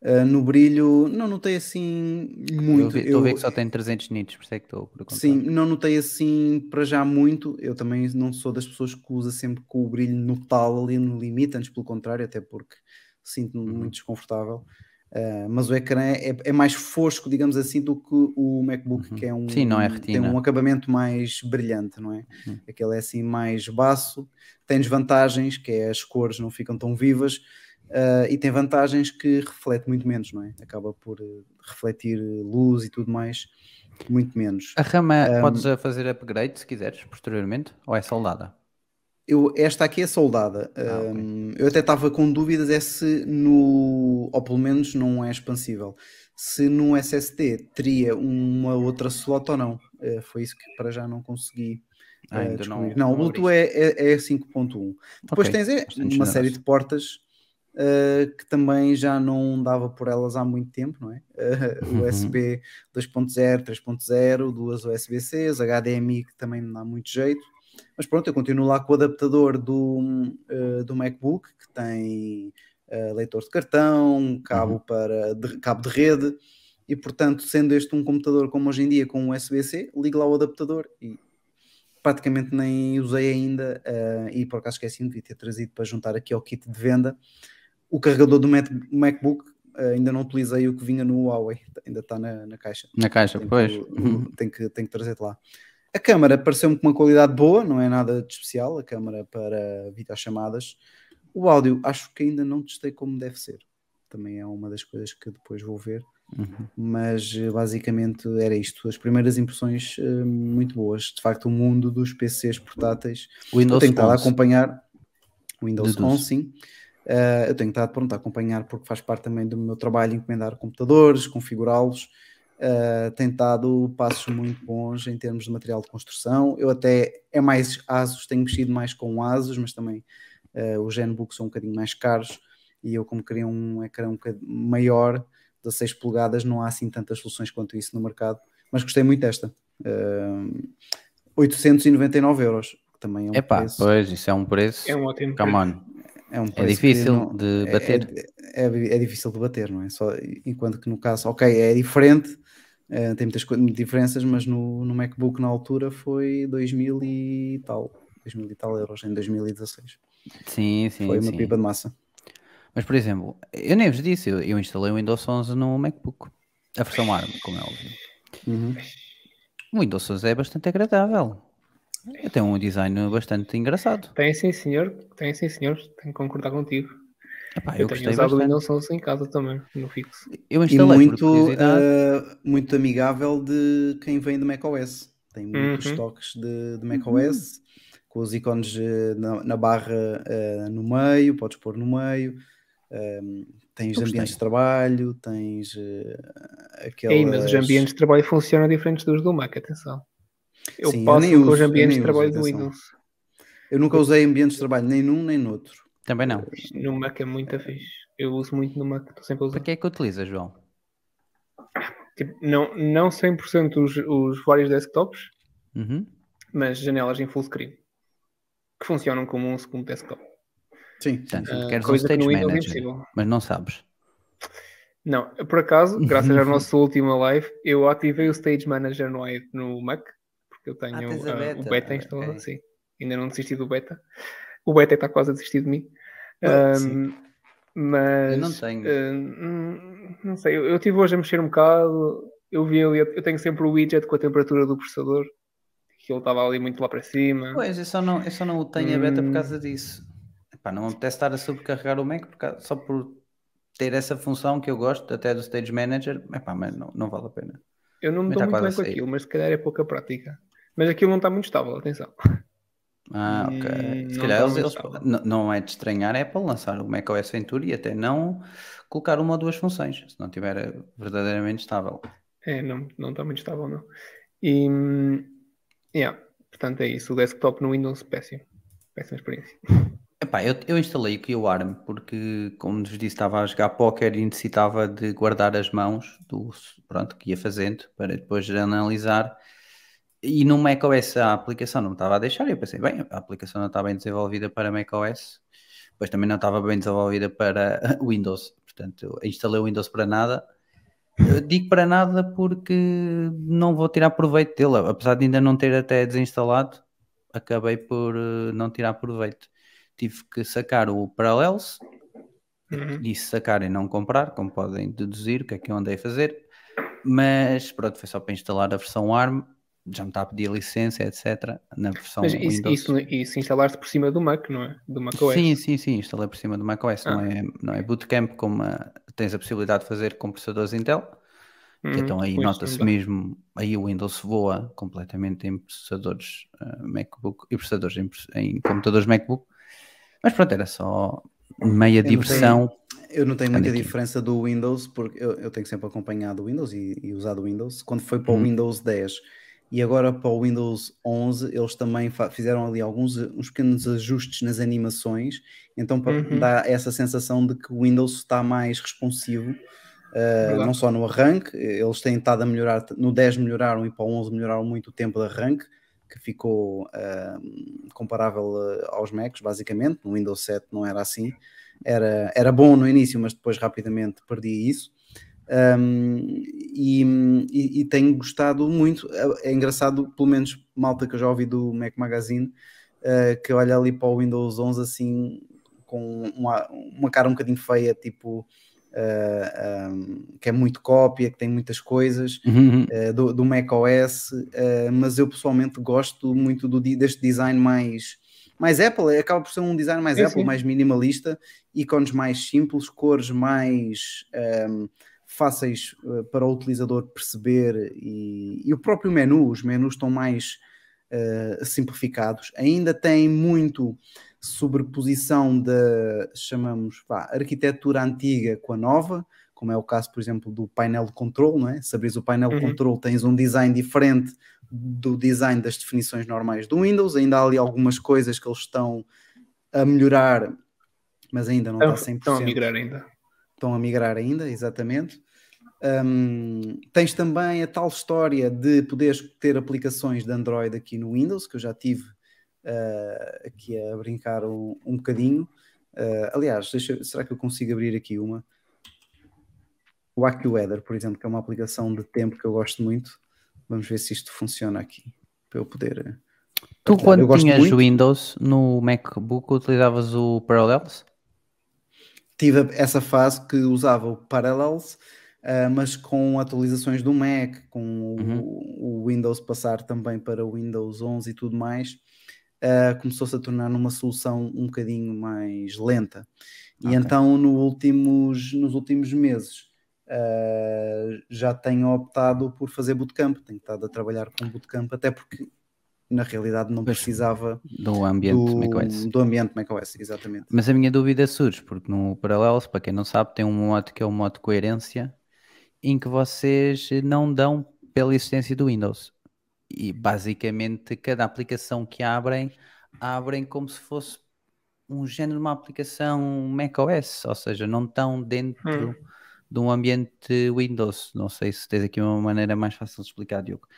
Uh, no brilho, não notei assim muito. Estou a ver que só tem 300 nits, por isso é que estou perguntar. Sim, não notei assim para já muito. Eu também não sou das pessoas que usa sempre com o brilho no tal ali no limite, antes pelo contrário, até porque sinto-me Uhum. muito desconfortável. Uh, mas o ecrã é, é mais fosco, digamos assim, do que o MacBook, Uhum. que é um, Sim, não é tem retina. um acabamento mais brilhante, não é? Uhum. Aquele é assim mais baço, tem desvantagens, que é as cores não ficam tão vivas, uh, e tem vantagens que reflete muito menos, não é? Acaba por uh, refletir luz e tudo mais, muito menos. A rama Um, podes a fazer upgrade se quiseres, posteriormente? Ou é soldada? Eu, esta aqui é soldada. Ah. Um, eu até estava com dúvidas é se no. Ou pelo menos não é expansível. Se no SSD teria uma outra slot ou não. Uh, foi isso que para já não consegui. Ah, ainda descobrir. não- não, o Bluetooth é, é, é 5.1. Depois Ok, tens é, uma série de portas uh, que também já não dava por elas há muito tempo, não é? Uh. USB 2.0, 3.0, duas USB-Cs, HDMI que também não dá muito jeito. Mas pronto, eu continuo lá com o adaptador do, uh, do MacBook, que tem uh, leitor de cartão, cabo, Uhum. para, de, cabo de rede, e portanto, sendo este um computador como hoje em dia com USB-C, ligo lá o adaptador e praticamente nem usei ainda, uh, e por acaso esqueci, devia ter trazido para juntar aqui ao kit de venda. O carregador do Mac, MacBook uh, ainda não utilizei o que vinha no Huawei, ainda está na, na caixa. Na caixa, Tenho pois. que, tenho que, tenho que trazer de lá. A câmara pareceu-me com uma qualidade boa, não é nada de especial, a câmara para videochamadas. O áudio acho que ainda não testei como deve ser. Também é uma das coisas que depois vou ver. Uhum. Mas eh, basicamente era isto. As primeiras impressões eh, muito boas. De facto, o mundo dos PCs portáteis. eu Windows tenho estado a 11. acompanhar Windows Deduz. 11, sim. Eh, eu tenho estado pronto a acompanhar porque faz parte também do meu trabalho encomendar computadores, configurá-los. Uh, tem dado passos muito bons em termos de material de construção. Eu até é mais ASUS, tenho mexido mais com ASUS, mas também uh, os Genbooks são um bocadinho mais caros e eu, como queria um ecrã um bocadinho maior, 16 polegadas, não há assim tantas soluções quanto isso no mercado, mas gostei muito desta. Uh, 899 euros, que também é um Epá, preço. pois, isso é um preço. É um ótimo. Come preço. on. É, um É preço difícil que não- de é- bater. É, é, é difícil de bater, não é? Só, enquanto que no caso, ok, é diferente, eh, tem muitas diferenças, mas no, no MacBook na altura foi 2000 e tal, 2000 e tal euros em 2016. Sim, sim, foi uma sim. pipa de massa. Mas, por exemplo, eu nem vos disse, eu, eu instalei o Windows 11 no MacBook. A versão ARM, como é óbvio. Uhum. O Windows 11 é bastante agradável. Tem um design bastante engraçado. Tem sim, senhor. Tem sim, senhor. Tenho que concordar contigo. Epá, eu eu tenho usado o bastante. Windows 11 em casa também, no fixo. Eu E instalei por muito, eh, muito amigável de quem vem de macOS. Tem muitos Uhum. toques de, de macOS, com os ícones eh, na, na barra eh, no meio, podes pôr no meio. ehm, tens Eu gostei. ambientes de trabalho, tens uh, aquelas... Ei, mas os ambientes de trabalho funcionam diferentes dos do Mac, atenção. Eu Sim, eu passo nem com uso, os eu ambientes nem de trabalho uso, do. Windows. Eu nunca usei ambientes de trabalho nem num nem noutro. Também não. No Mac é muito fixe. Eu uso muito no Mac, estou sempre a usar. Para que é que utiliza, João? Tipo, não, não 100% os, os vários desktops, Uhum. mas janelas em full screen. que funcionam como um segundo desktop. Sim, Portanto, Ah, queres um coisa que Stage no Windows é Manager, impossível. mas não sabes. Não, por acaso, graças à nossa última live, eu ativei o Stage Manager no, no Mac, eu tenho Ah, beta, o beta instalado, ok. sim. Ainda não desisti do beta. O beta está quase a desistir de mim. Ah, sim. mas Eu não tenho. hum, não sei, eu, estive hoje a mexer um bocado. Eu vi ali, eu tenho sempre o widget com a temperatura do processador, que ele estava ali muito lá para cima. Pois, eu só não, eu só não o tenho a beta por Hum. causa disso. Epá, não me apetece estar a sobrecarregar o Mac por causa- só por ter essa função que eu gosto até do Stage Manager. Epá, mas não, não vale a pena. Eu não me dou muito bem com aquilo, mas se calhar é pouca prática. Mas aquilo não está muito estável, atenção. Ah, ok. Se calhar eles, eles- não, não é de estranhar, é para lançar o macOS Ventura e até não colocar uma ou duas funções, se não tiver verdadeiramente estável. É, não, não está muito estável, não. E, yeah, portanto é isso. O desktop no Windows, péssimo. Péssima experiência. Epá, eu, eu instalei aqui o ARM porque, como vos disse, estava a jogar póquer e necessitava de guardar as mãos do pronto, que ia fazendo para depois analisar. E no macOS a aplicação não me estava a deixar. e Eu pensei, bem, a aplicação não está bem desenvolvida para macOS, depois também não estava bem desenvolvida para Windows. Portanto, instalei o Windows para nada. Eu digo para nada porque não vou tirar proveito dele, apesar de ainda não ter até desinstalado, acabei por eh, não tirar proveito. Tive que sacar o Parallels, Uhum. disse sacar e não comprar, como podem deduzir o que é que eu andei a fazer, mas pronto, foi só para instalar a versão ARM, já me está a pedir licença, etc. Na versão Mas isso, Windows. isso, isso instalaste por cima do Mac, não é? Do Mac OS. Sim, sim, sim, instalei por cima do macOS, não, Ah. é, não é bootcamp como a- tens a possibilidade de fazer com processadores Intel, Uhum, então aí nota-se não mesmo, aí o Windows voa completamente em processadores eh, MacBook e processadores em, em computadores MacBook, mas pronto, era só meia não diversão. Eu não tenho muita aqui. diferença do Windows, porque eu, eu tenho sempre acompanhado o Windows e, e usado o Windows. Quando foi para o Uhum. Windows 10 e agora para o Windows 11, eles também fizeram ali alguns uns pequenos ajustes nas animações, então pa- Uhum. dá essa sensação de que o Windows está mais responsivo, uh, não só no arranque, eles têm estado a melhorar, no 10 melhoraram e para o 11 melhoraram muito o tempo de arranque, que ficou uh, comparável uh, aos Macs, basicamente. No Windows 7 não era assim. Era, era bom no início, mas depois rapidamente perdi isso. Um, e, e- e tenho gostado muito. É, é engraçado, pelo menos malta que eu já ouvi do Mac Magazine, uh, que olha ali para o Windows 11 assim, com uma, uma cara um bocadinho feia, tipo. uh, um, que é muito cópia, que tem muitas coisas Uhum. eh, do, do macOS, eh, mas eu pessoalmente gosto muito do, deste design mais, mais Apple, acaba por ser um design mais Sim, Apple, sim. mais minimalista, ícones mais simples, cores mais ehm, fáceis eh, para o utilizador perceber e, e o próprio menu, os menus estão mais eh, simplificados, ainda tem muito sobreposição da, chamamos, vá, arquitetura antiga com a nova, como é o caso, por exemplo, do painel de controle, não é? Se abris o painel de Uhum. controle, tens um design diferente do design das definições normais do Windows, ainda há ali algumas coisas que eles estão a melhorar, mas ainda não está 100%. estão a migrar ainda. Estão a migrar ainda, exatamente. Hum, tens também a tal história de poderes ter aplicações de Android aqui no Windows, que eu já tive ah, aqui a brincar um, um bocadinho. Ah, aliás, deixa- será que eu consigo abrir aqui uma? O AccuWeather, por exemplo, que é uma aplicação de tempo que eu gosto muito. Vamos ver se isto funciona aqui, para eu poder. eh, Tu, partilhar. Quando tinhas muito. Windows no MacBook, utilizavas o Parallels? tive essa fase que usava o Parallels, ah, mas com atualizações do Mac, com o- Uhum. o, Windows passar também para o Windows 11 e tudo mais, ah, começou-se a tornar numa solução um bocadinho mais lenta. E então no últimos, nos últimos meses ah, já tenho optado por fazer bootcamp, tenho estado a trabalhar com bootcamp, até porque na realidade não Pois. precisava Do ambiente do, macOS. do ambiente macOS, exatamente. Mas a minha dúvida surge, porque no Parallels, para quem não sabe, tem um modo que é o modo coerência, em que vocês não dão pela existência do Windows. E basicamente cada aplicação que abrem, abrem como se fosse um género de uma aplicação macOS, ou seja, não estão dentro Hum. de um ambiente Windows. Não sei se tens aqui uma maneira mais fácil de explicar, Diogo.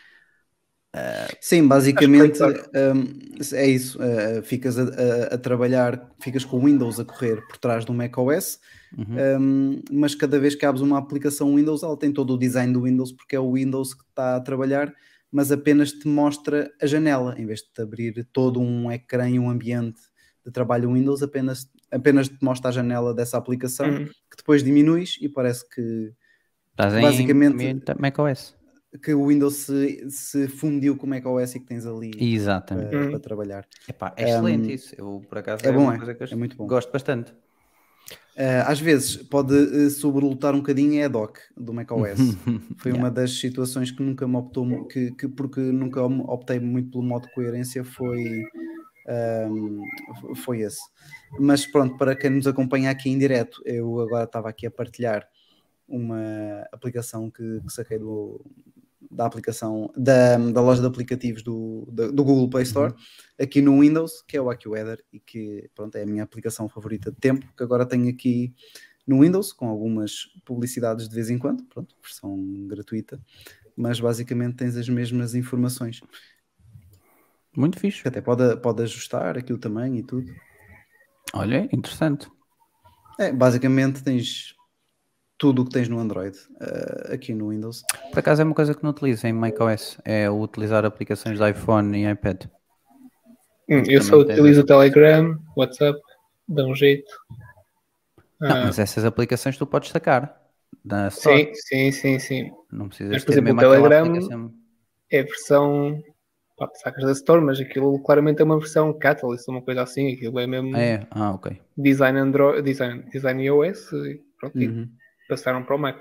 Sim, basicamente que hum, é isso. uh, ficas a, a- a trabalhar, ficas com o Windows a correr por trás do macOS, Uhum. um, mas cada vez que abres uma aplicação Windows, ela tem todo o design do Windows, porque é o Windows que está a trabalhar, mas apenas te mostra a janela, em vez de te abrir todo um ecrã e um ambiente de trabalho Windows, apenas, apenas te mostra a janela dessa aplicação, Uhum. que depois diminuis e parece que, Estás basicamente- macOS. Que o Windows se, se fundiu com o macOS e que tens ali Exatamente. para, Uhum. para trabalhar. Epá, é excelente Um, isso. Eu, por acaso, é bom, uma é. coisa que eu É muito bom. gosto bastante. Uh, às vezes pode uh, sobrelutar um bocadinho é a dock do macOS. Foi Yeah. uma das situações que nunca me optou, que, que porque nunca optei muito pelo modo de coerência, foi, um, foi esse. Mas pronto, para quem nos acompanha aqui em direto, eu agora estava aqui a partilhar uma aplicação que, que saquei do, da aplicação da, da loja de aplicativos do, do Google Play Store aqui no Windows, que é o AccuWeather e que pronto, é a minha aplicação favorita de tempo, que agora tenho aqui no Windows, com algumas publicidades de vez em quando, pronto, versão gratuita, mas basicamente tens as mesmas informações. Muito fixe. Até pode, pode ajustar aquilo também e tudo. Olha, interessante. É, basicamente tens tudo o que tens no Android eh, aqui no Windows. Por acaso é uma coisa que não utilizo em macOS. É utilizar aplicações de iPhone e iPad. Hum, Eu só é utilizo o Telegram, WhatsApp, dá um jeito. Não, Ah, mas essas aplicações tu podes sacar. Da Store. sim, sim, sim, sim. Não precisas Mas, por ter exemplo, mesmo o Telegram- aplicação. É a versão. Pá, sacas da Store, mas aquilo claramente é uma versão Catalyst, uma coisa assim. Aquilo é mesmo Ah, é? Ah, ok. design Android, design, design iOS e pronto, e Uhum. Passaram para o Mac.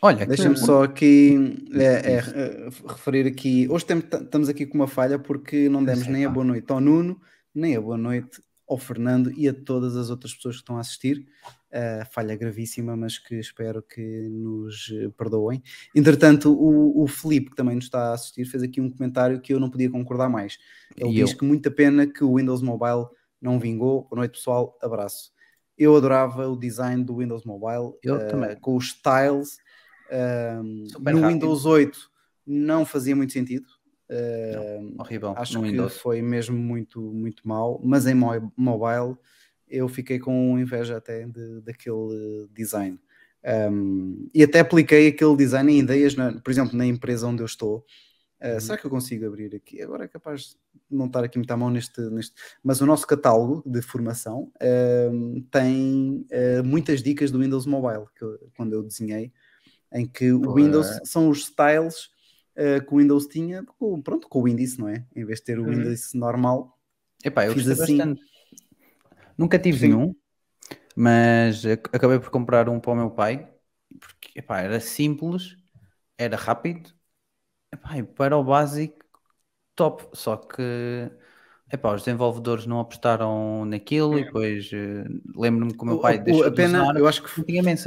Olha, que- Deixa-me só aqui é, é, é, referir aqui. Hoje temos- estamos aqui com uma falha porque não demos Sei nem a boa noite ao Nuno, nem a boa noite ao Fernando e a todas as outras pessoas que estão a assistir. Uh, falha gravíssima, mas que espero que nos perdoem. Entretanto, o, o Felipe, que também nos está a assistir, fez aqui um comentário que eu não podia concordar mais. Ele E diz eu? que muita pena que o Windows Mobile não vingou. Boa noite, pessoal. Abraço. Eu adorava o design do Windows Mobile, Eu uh, também. com os um, Super no rápido. Windows 8 não fazia muito sentido. Um, horrível. acho no que Windows. foi mesmo muito, muito mal, mas em mo- mobile eu fiquei com inveja até de- daquele design. Um, e até apliquei aquele design em ideias, na- por exemplo, na empresa onde eu estou. Uh, Será que eu consigo abrir aqui? Agora é capaz de não estar aqui muito à mão neste, neste. Mas o nosso catálogo de formação um, tem uh, muitas dicas do Windows Mobile, que eu- quando eu desenhei, em que o. Windows são os styles uh, que o Windows tinha, com, pronto, com o índice, não é? Em vez de ter o Uhum. índice normal. Epá, eu Fiz assim. bastante. Nunca tive Sim. nenhum, mas ac- acabei por comprar um para o meu pai, porque epá, era simples, era rápido, epá, e para o básico, top. Só que epá, os desenvolvedores não apostaram naquilo e É. depois eh, lembro-me que o meu pai o- deixou a de pena, usar, eu acho que.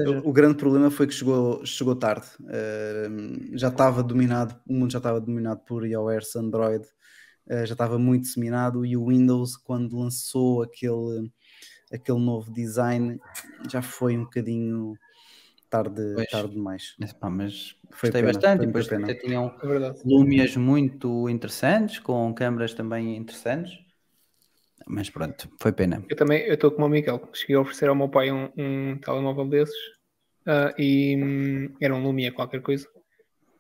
O, o grande problema foi que chegou, chegou tarde. Uh, já estava dominado, o mundo já estava dominado por iOS, Android, uh, já estava muito disseminado e o Windows, quando lançou aquele, aquele novo design, já foi um bocadinho tarde, Pois. tarde demais. Epá, mas Foi gostei pena, bastante foi e depois pena. até tinham É. Lumias muito interessantes, com câmaras também interessantes. Mas pronto, foi pena. Eu também eu estou como o Miguel. Cheguei a oferecer ao meu pai um, um telemóvel desses ah, e hum, era um Lumia qualquer coisa.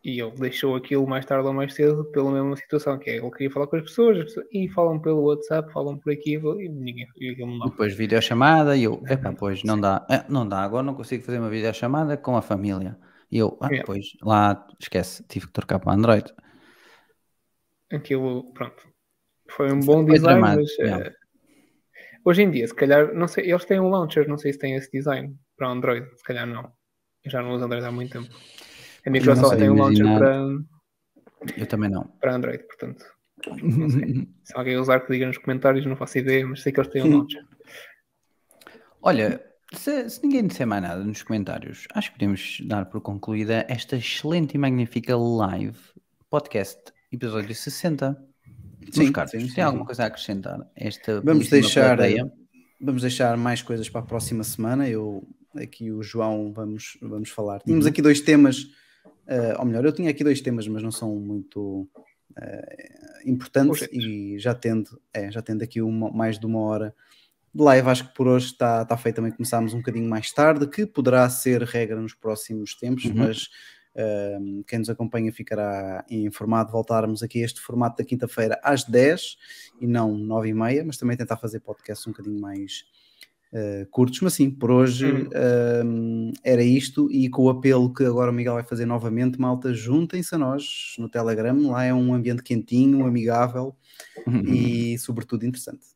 E ele deixou aquilo mais tarde ou mais cedo pela mesma situação, que é ele queria falar com as pessoas, as pessoas e falam pelo WhatsApp, falam por aqui e ninguém e. Depois videochamada e eu, epá, pois não dá, Ah, não dá, agora não consigo fazer uma videochamada com a família. E eu, ah, Yeah. pois, lá, esquece, tive que trocar para Android. Aquilo, pronto. Foi um bom foi design, mas eh, hoje em dia, se calhar, não sei, eles têm um launcher, não sei se tem esse design para Android, se calhar não. Eu já não uso Android há muito tempo. A Microsoft tem um launcher para, Eu também não. para Android, portanto. Não sei. Se alguém usar, que diga nos comentários, não faço ideia, mas sei que eles têm um launcher. Olha, se, se ninguém disser mais nada nos comentários, acho que podemos dar por concluída esta excelente e magnífica live podcast, episódio 60. Sim, Meus caros, sim, tem sim, alguma sim. coisa a acrescentar? Esta Vamos deixar, plateia? vamos deixar mais coisas para a próxima semana. Eu aqui o João vamos, vamos falar. Tínhamos aqui dois temas Uh, ou melhor, eu tinha aqui dois temas, mas não são muito uh, importantes Urgentes. e já tendo, é, já tendo aqui uma, mais de uma hora de live, acho que por hoje está, está feito também começámos um bocadinho mais tarde, que poderá ser regra nos próximos tempos, Uhum. mas uh, quem nos acompanha ficará informado de voltarmos aqui a este formato da quinta-feira às 10 e não 9 e meia, mas também tentar fazer podcasts um bocadinho mais uh, curtos, mas sim, por hoje Hum. um, era isto e com o apelo que agora o Miguel vai fazer novamente, malta, juntem-se a nós no Telegram, lá é um ambiente quentinho, amigável Uhum. e sobretudo interessante.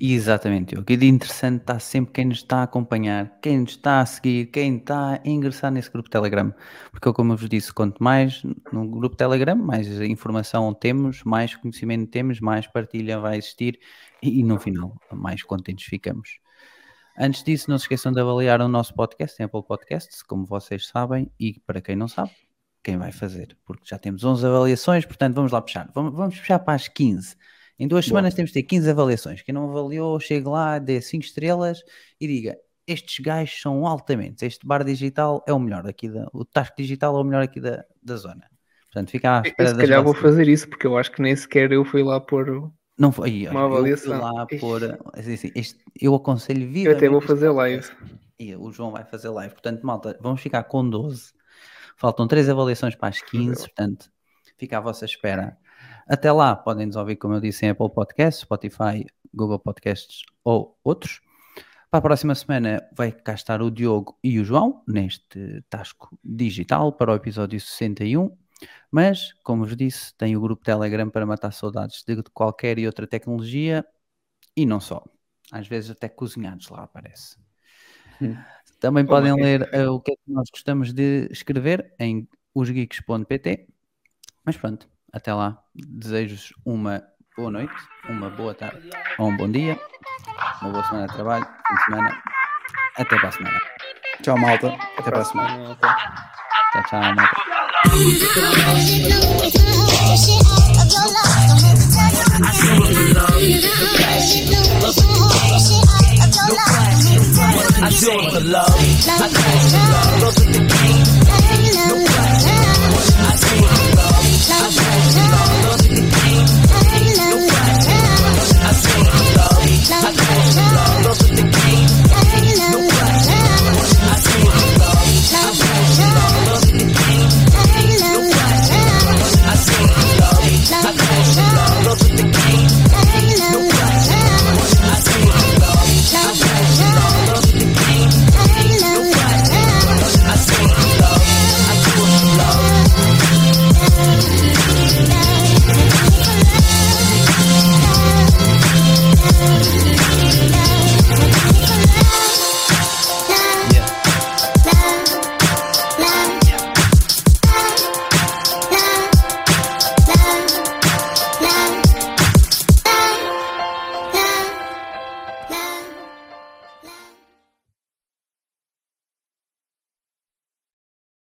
Exatamente, Diogo. E de interessante está sempre quem nos está a acompanhar, quem nos está a seguir, quem está a ingressar nesse grupo Telegram. Porque, eu, como eu vos disse, quanto mais no grupo Telegram, mais informação temos, mais conhecimento temos, mais partilha vai existir e, e no final, mais contentes ficamos. Antes disso, não se esqueçam de avaliar o nosso podcast, em Apple Podcasts, como vocês sabem, e para quem não sabe, quem vai fazer, porque já temos 11 avaliações, portanto vamos lá puxar. Vamos, vamos puxar para as 15. Em duas Boa. semanas temos de ter 15 avaliações. Quem não avaliou, chegue lá, dê 5 estrelas e diga: estes gajos são altamente. Este bar digital é o melhor aqui da. O Tasco Digital é o melhor aqui da, da zona. Portanto, fica à Eu, espera se das calhar vou fazer isso, porque eu acho que nem sequer eu fui lá pôr. Não foi. uma olha, eu fui avaliação. lá pôr. assim, assim, este- eu aconselho Eu vivamente. até vou fazer live. E o João vai fazer live. Portanto, malta, vamos ficar com 12. Faltam 3 avaliações para as 15, portanto, fica à vossa espera. Até lá, podem nos ouvir, como eu disse, em Apple Podcasts, Spotify, Google Podcasts ou outros. Para a próxima semana vai cá estar o Diogo e o João neste Tasco Digital para o episódio 61. Mas, como vos disse, tem o grupo Telegram para matar saudades de qualquer e outra tecnologia e não só. Às vezes até cozinhados lá aparece. Hum. Também Como podem é? ler eh, o que é que nós gostamos de escrever em osgeeks.pt. Mas pronto, até lá. Desejo-vos uma boa noite, uma boa tarde ou um bom dia, uma boa semana de trabalho, fim de semana. Até para a semana. Tchau, malta. Até para a semana. Tchau, tchau, malta. I it for love. I it for love. I do it for love. Love.